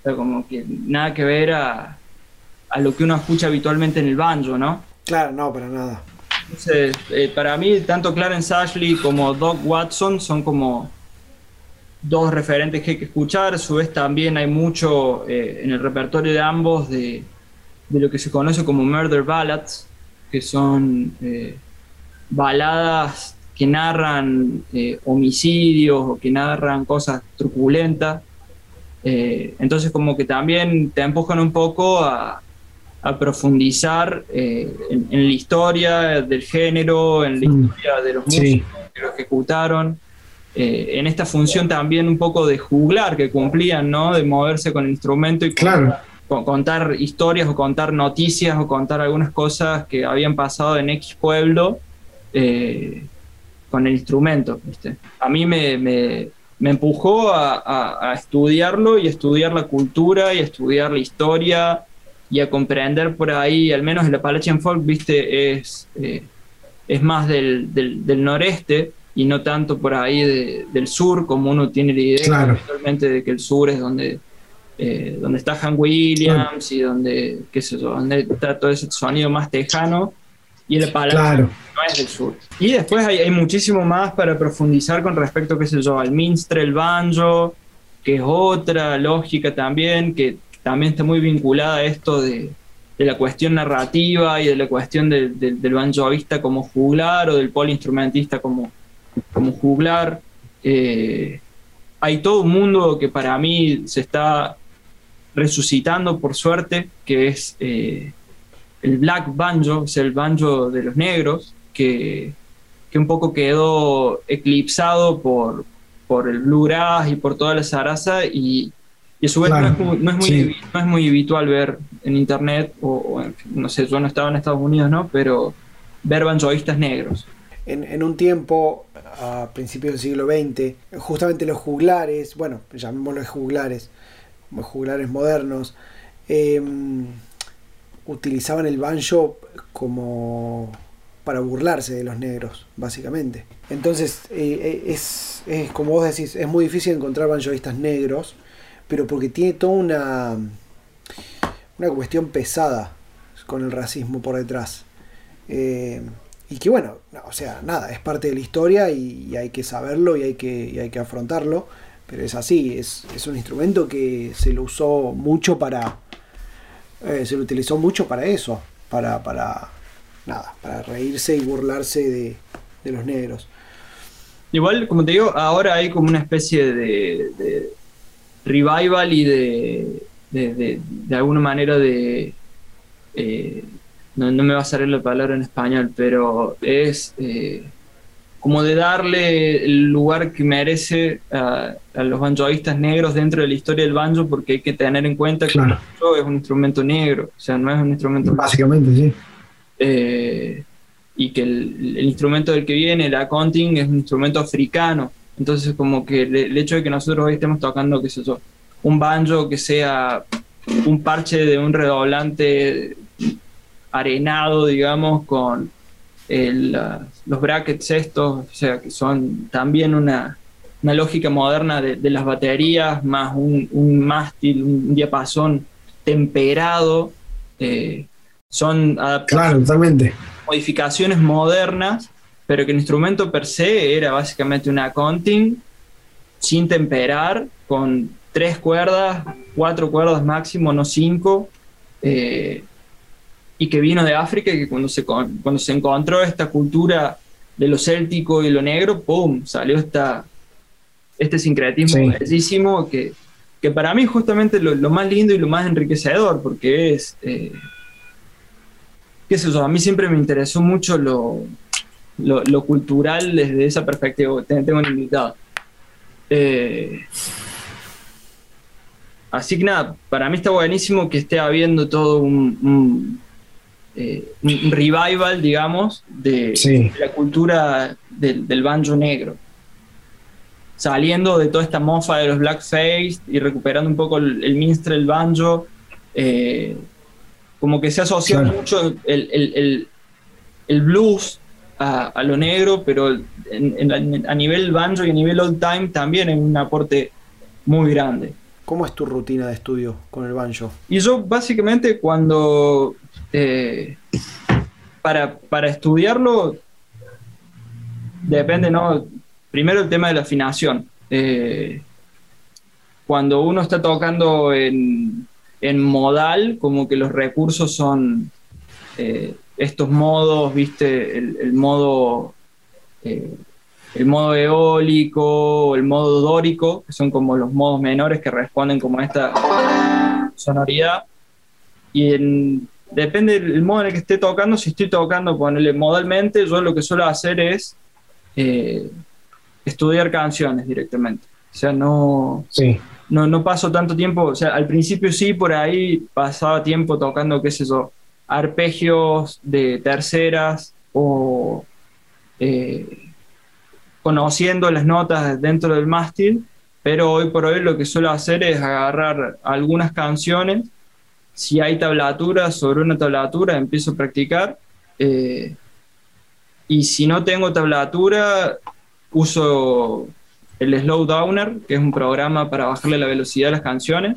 O sea, como que nada que ver a, a lo que uno escucha habitualmente en el banjo, ¿no? Claro, no, para nada. Entonces, eh, para mí, tanto Clarence Ashley como Doc Watson son como dos referentes que hay que escuchar. A su vez, también hay mucho eh, en el repertorio de ambos de, de lo que se conoce como murder ballads, que son eh, baladas que narran eh, homicidios o que narran cosas truculentas. Entonces, como que también te empujan un poco a, a profundizar en, en la historia del género, en la Mm. historia de los Sí. músicos que lo ejecutaron, eh, en esta función también un poco de juglar que cumplían, ¿no? De moverse con el instrumento y Claro. con- contar historias o contar noticias o contar algunas cosas que habían pasado en X pueblo eh, con el instrumento. ¿viste? A mí me, me- me empujó a, a- a estudiarlo y a estudiar la cultura y a estudiar la historia y a comprender por ahí, al menos el Appalachian Folk, viste, es, eh, es más del, del- del noreste y no tanto por ahí de- del sur, como uno tiene la idea Claro. actualmente de que el sur es donde eh, donde está Han Williams y donde, qué sé yo, donde está todo ese sonido más tejano y el apalache no es del sur. Y después hay, hay, muchísimo más para profundizar con respecto, qué sé yo, al minstrel, el banjo, que es otra lógica también, que también está muy vinculada a esto de, de la cuestión narrativa y de la cuestión de, de, del banjoista como juglar o del polinstrumentista como, como juglar. Eh, hay todo un mundo que para mí se está resucitando por suerte, que es eh, el black banjo, es el banjo de los negros, que, que un poco quedó eclipsado por, por el bluegrass y por toda la zaraza y, y a su vez claro, no, es, no, es muy, sí. no, es, muy, habitual ver en internet, o, o en, no sé, yo no estaba en Estados Unidos, ¿no? Pero ver banjoistas negros. En, un tiempo, a principios del siglo XX, justamente los juglares, bueno, llamémoslos juglares, juglares modernos, eh, utilizaban el banjo como para burlarse de los negros, básicamente. Entonces, eh, es, es, como vos decís, es muy difícil encontrar banjoistas negros, pero porque tiene toda una, una cuestión pesada con el racismo por detrás. Eh, y que bueno, o sea, nada, es parte de la historia y, hay que saberlo y hay que, hay que afrontarlo, pero es así, es, es, un instrumento que se lo usó mucho para, eh, se lo utilizó mucho para eso, para, para, nada, para reírse y burlarse de, de los negros. Igual, como te digo, ahora hay como una especie de, revival y de, de, de, de alguna manera de... Eh, no, no, me va a salir la palabra en español, pero es eh, como de darle el lugar que merece a, a, los banjoistas negros dentro de la historia del banjo, porque hay que tener en cuenta que claro. el banjo es un instrumento negro, o sea, no es un instrumento... Básicamente, sí. Eh, y que el, el, instrumento del que viene, el accounting, es un instrumento africano. Entonces, como que el, el hecho de que nosotros hoy estemos tocando, qué sé yo, un banjo que sea un parche de un redoblante arenado, digamos, con el, los brackets estos, o sea, que son también una, una lógica moderna de, de, las baterías, más un, un mástil, un diapasón temperado, eh, son claro, totalmente. modificaciones modernas, pero que el instrumento per se era básicamente un accounting sin temperar, con tres cuerdas, cuatro cuerdas máximo, no cinco, eh, y que vino de África y que cuando se, cuando se encontró esta cultura de lo céltico y lo negro, ¡pum! salió esta, este sincretismo sí. bellísimo que, que para mí justamente lo, lo, más lindo y lo más enriquecedor, porque es, eh, qué sé yo, a mí siempre me interesó mucho lo, lo, lo cultural desde esa perspectiva, tengo un invitado. Eh, así que nada, para mí está buenísimo que esté habiendo todo un, un eh, un revival, digamos, de, sí. de la cultura del, del, banjo negro. Saliendo de toda esta mofa de los blackface y recuperando un poco el, el minstrel banjo, eh, como que se asocia claro. mucho el, el, el, blues a, a, lo negro, pero en, en, a nivel banjo y a nivel old time también es un aporte muy grande. ¿Cómo es tu rutina de estudio con el banjo? Y yo básicamente cuando eh, para, para, estudiarlo depende, ¿no? Primero el tema de la afinación. Eh, cuando uno está tocando en, en, modal, como que los recursos son eh, estos modos, viste, el, el modo eh, el modo eólico, el modo dórico, que son como los modos menores que responden como a esta sonoridad. Y en, depende del modo en el que esté tocando, si estoy tocando, ponerle modalmente, yo lo que suelo hacer es eh, estudiar canciones directamente. O sea, no, sí. no, no paso tanto tiempo, o sea, al principio sí, por ahí pasaba tiempo tocando, qué sé yo, arpegios de terceras o eh, conociendo las notas dentro del mástil, pero hoy por hoy lo que suelo hacer es agarrar algunas canciones si hay tablatura sobre una tablatura, empiezo a practicar. Eh, y si no tengo tablatura, uso el Slow Downer, que es un programa para bajarle la velocidad a las canciones.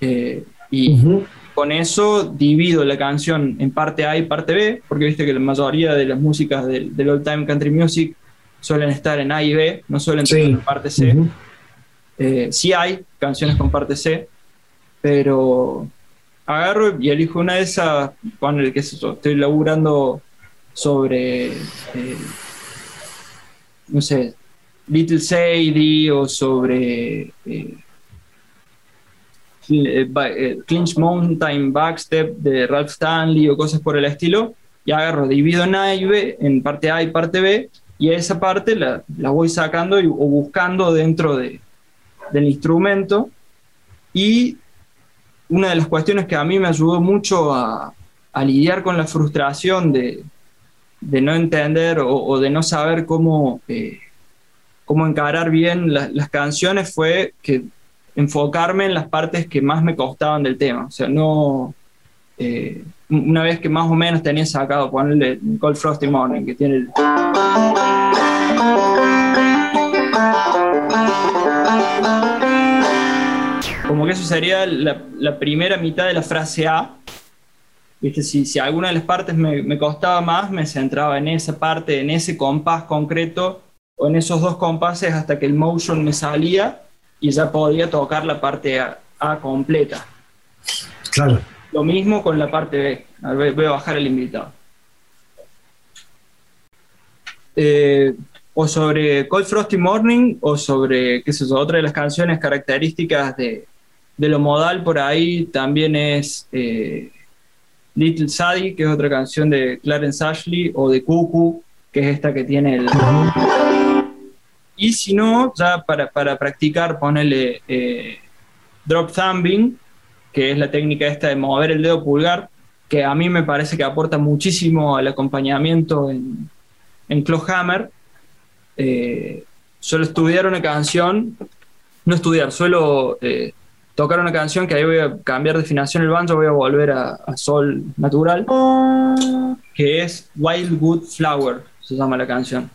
Eh, y con eso divido la canción en parte A y parte B, porque viste que la mayoría de las músicas del, old time country music suelen estar en A y B, no suelen estar en parte C. Eh, sí hay canciones con parte C, pero agarro y elijo una de esas, con el que estoy laburando sobre, eh, no sé, Little Sadie o sobre eh, eh, Clinch Mountain Backstep de Ralph Stanley o cosas por el estilo, y agarro, divido en A y B, en parte A y parte B, y esa parte la, voy sacando o buscando dentro de, del instrumento. Y una de las cuestiones que a mí me ayudó mucho a, lidiar con la frustración de, no entender o, de no saber cómo, eh, cómo encarar bien las canciones fue que enfocarme en las partes que más me costaban del tema. O sea, no. Eh, una vez que más o menos tenía sacado, ponerle Cold Frosty Morning, que tiene el. Como que eso sería la, primera mitad de la frase A. ¿Viste? Si, si alguna de las partes me, me costaba más, me centraba en esa parte, en ese compás concreto o en esos dos compases hasta que el motion me salía y ya podía tocar la parte A, completa. Claro. Lo mismo con la parte B. voy a bajar el invitado. Eh, o sobre Cold Frosty Morning, o sobre, qué sé yo, otra de las canciones características de, lo modal por ahí también es eh, Little Sadie, que es otra canción de Clarence Ashley, o de Cuckoo, que es esta que tiene el... Y si no, ya para, para practicar, ponerle eh, drop thumbing, que es la técnica esta de mover el dedo pulgar, que a mí me parece que aporta muchísimo al acompañamiento en, en Clawhammer. Eh, suelo estudiar una canción, no estudiar, suelo eh, tocar una canción que ahí voy a cambiar de afinación el banjo, voy a volver a, sol natural, que es Wildwood Flower, se llama la canción.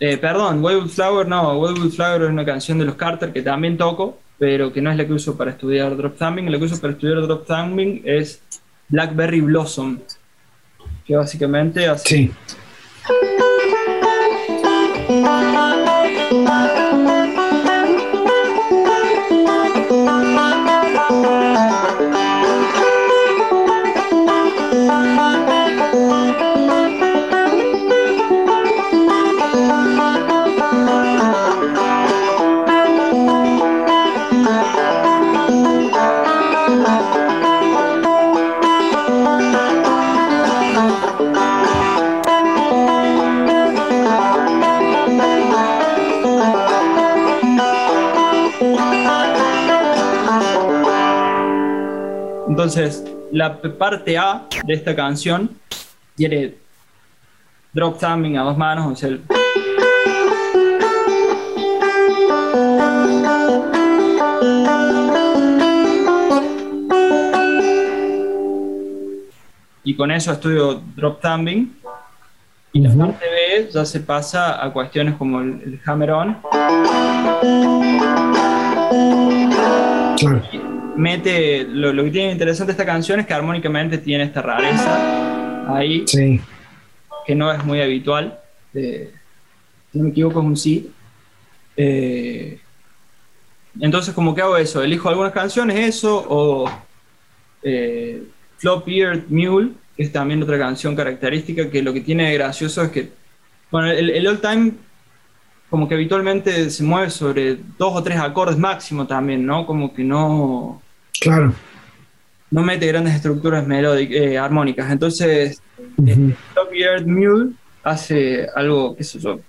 Eh, perdón, Wildwood Flower no, Wildwood Flower es una canción de los Carter que también toco, pero que no es la que uso para estudiar drop thumbing. La que uso para estudiar drop thumbing es Blackberry Blossom, que básicamente hace. Sí. La parte A de esta canción tiene drop thumbing a dos manos, o sea, y con eso estudio drop thumbing. Y la parte B ya se pasa a cuestiones como el, hammer on mete, lo, que tiene interesante esta canción es que armónicamente tiene esta rareza ahí, que no es muy habitual. si no me equivoco es un sí. Eh, entonces, como que hago eso, elijo algunas canciones, eso, o eh, Flop Eared Mule, que es también otra canción característica, que lo que tiene de gracioso es que, bueno, el, el old time como que habitualmente se mueve sobre dos o tres acordes máximo también, ¿no? Como que no, Claro. No mete grandes estructuras melódicas, eh, armónicas. Entonces, Top Earth Mule hace algo, qué sé yo.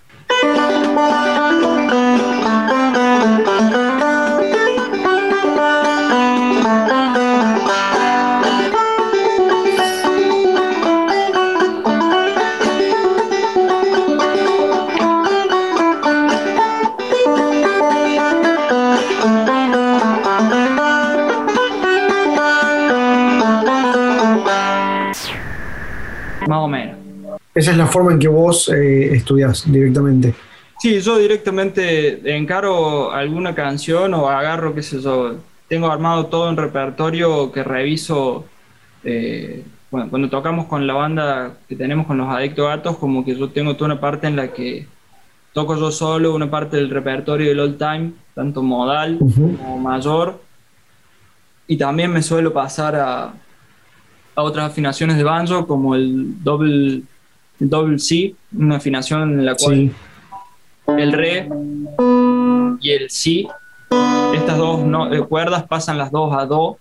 Esa es la forma en que vos eh, estudias directamente. Sí, yo directamente encaro alguna canción o agarro, qué sé yo, tengo armado todo un repertorio que reviso. eh, bueno, cuando tocamos con la banda que tenemos con los Adictos Gatos, como que yo tengo toda una parte en la que toco yo solo, una parte del repertorio del old time, tanto modal como mayor. Y también me suelo pasar a, a otras afinaciones de banjo, como el double, el double C, una afinación en la cual Sí, el re y el si. Estas dos no- eh, cuerdas pasan las dos a do.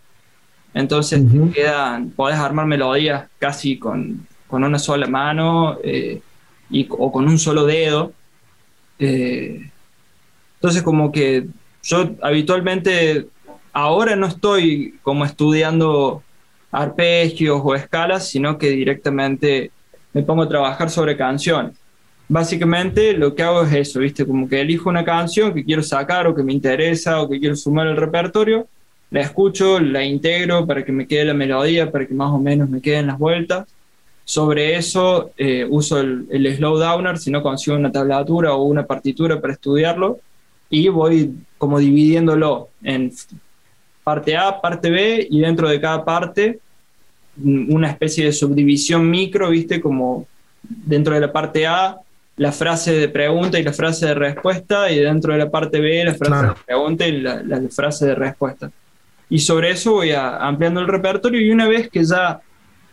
Entonces Ujú. quedan, podés armar melodías casi con, con una sola mano eh, y, o con un solo dedo. Eh, entonces como que yo habitualmente ahora no estoy como estudiando arpegios o escalas, sino que directamente me pongo a trabajar sobre canciones básicamente lo que hago es eso, ¿viste? Como que elijo una canción que quiero sacar o que me interesa o que quiero sumar al repertorio, la escucho, la integro para que me quede la melodía, para que más o menos me queden las vueltas. Sobre eso eh, uso el, el slow downer si no consigo una tablatura o una partitura para estudiarlo y voy como dividiéndolo en parte A, parte B y dentro de cada parte una especie de subdivisión micro, ¿viste? Como dentro de la parte A la frase de pregunta y la frase de respuesta y dentro de la parte B la frase Claro. de pregunta y la, la frase de respuesta. Y sobre eso voy a, ampliando el repertorio y una vez que ya,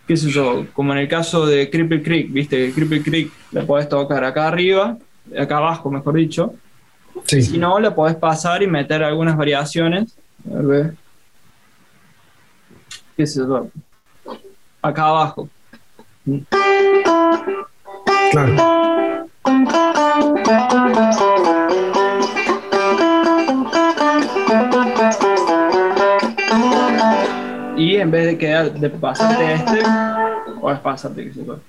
qué sé yo, como en el caso de Cripple Creek, viste Cripple Creek la podés tocar acá arriba, acá abajo mejor dicho, si sí. no la podés pasar y meter algunas variaciones. A ver. ¿Qué sé yo? Acá abajo. Claro. Y en vez de quedar de pasarte este, podés pasarte que se puede.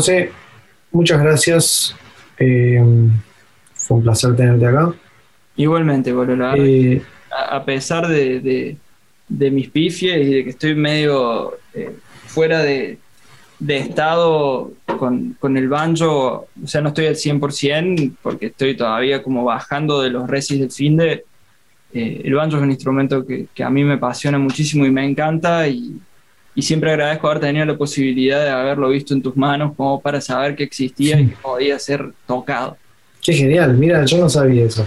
José, muchas gracias. Eh, fue un placer tenerte acá. Igualmente, boludo. Eh, a, a pesar de, de- de mis pifies y de que estoy medio eh, fuera de, de estado con, con el banjo, o sea, no estoy al 100% porque estoy todavía como bajando de los resis del fin de... el banjo es un instrumento que, que a mí me apasiona muchísimo y me encanta y, y siempre agradezco haber tenido la posibilidad de haberlo visto en tus manos como para saber que existía y que podía ser tocado. qué genial, mira, yo no sabía eso.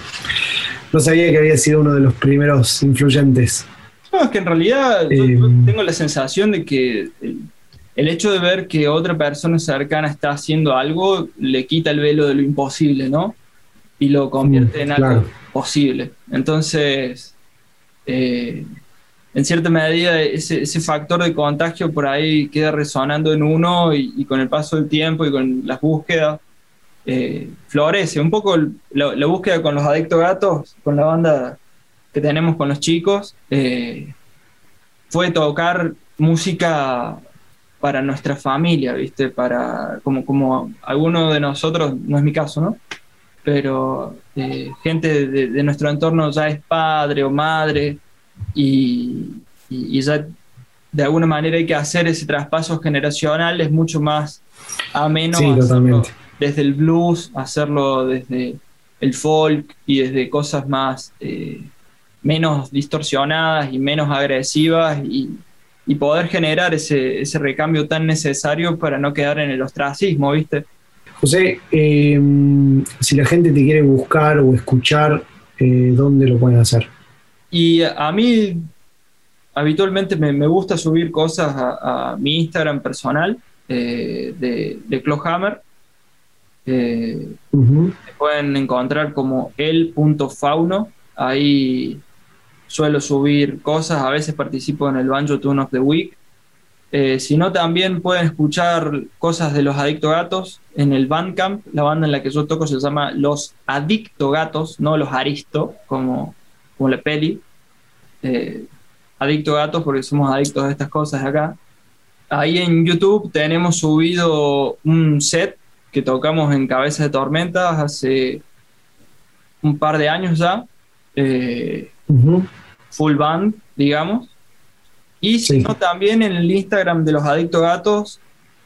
No sabía que había sido uno de los primeros influyentes. No, es que en realidad yo, Eh, yo tengo la sensación de que el, el hecho de ver que otra persona cercana está haciendo algo le quita el velo de lo imposible, ¿no? Y lo convierte Mm, en algo claro. posible. Entonces, eh, en cierta medida, ese, ese factor de contagio por ahí queda resonando en uno y, y con el paso del tiempo y con las búsquedas eh, florece. Un poco la, la búsqueda con los adictos gatos, con la banda que tenemos con los chicos, eh, fue tocar música para nuestra familia, ¿viste? Para, como, como alguno de nosotros, no es mi caso, ¿no? Pero eh, gente de, de nuestro entorno ya es padre o madre y, y- y ya de alguna manera hay que hacer ese traspaso generacional, es mucho más ameno Sí, hacerlo desde el blues, hacerlo desde el folk y desde cosas más eh, menos distorsionadas y menos agresivas y, y poder generar ese, ese recambio tan necesario para no quedar en el ostracismo, ¿viste? José, eh, si la gente te quiere buscar o escuchar, eh, ¿dónde lo pueden hacer? Y a mí habitualmente me, me gusta subir cosas a, a mi Instagram personal eh, de, de Clawhammer. Eh, me pueden encontrar como el.fauno. Ahí suelo subir cosas, a veces participo en el Banjo Tune of the Week. Eh, si no, también pueden escuchar cosas de los Adicto Gatos en el Bandcamp. La banda en la que yo toco se llama Los Adicto Gatos, no los Aristo, como, como la peli. Eh, adicto Gatos porque somos adictos a estas cosas acá. Ahí en YouTube tenemos subido un set que tocamos en Cabeza de Tormentas hace un par de años ya. Eh, full band, digamos. Y si no, también en el Instagram de los Adictos Gatos,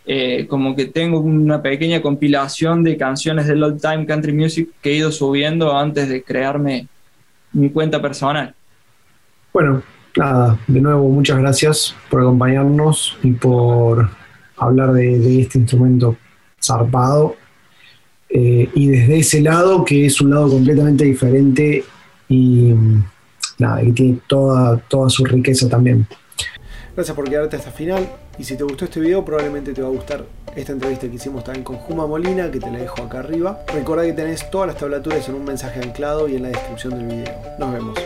eh, como que tengo una pequeña compilación de canciones del old time country music que he ido subiendo antes de crearme mi cuenta personal. Bueno, nada, de nuevo muchas gracias por acompañarnos y por hablar de, este instrumento zarpado. Eh, y desde ese lado, que es un lado completamente diferente y nada, que tiene toda, toda su riqueza también. Gracias por quedarte hasta el final. Y si te gustó este video, probablemente te va a gustar esta entrevista que hicimos también con Juma Molina, que te la dejo acá arriba. Recuerda que tenés todas las tablaturas en un mensaje anclado y en la descripción del video. Nos vemos.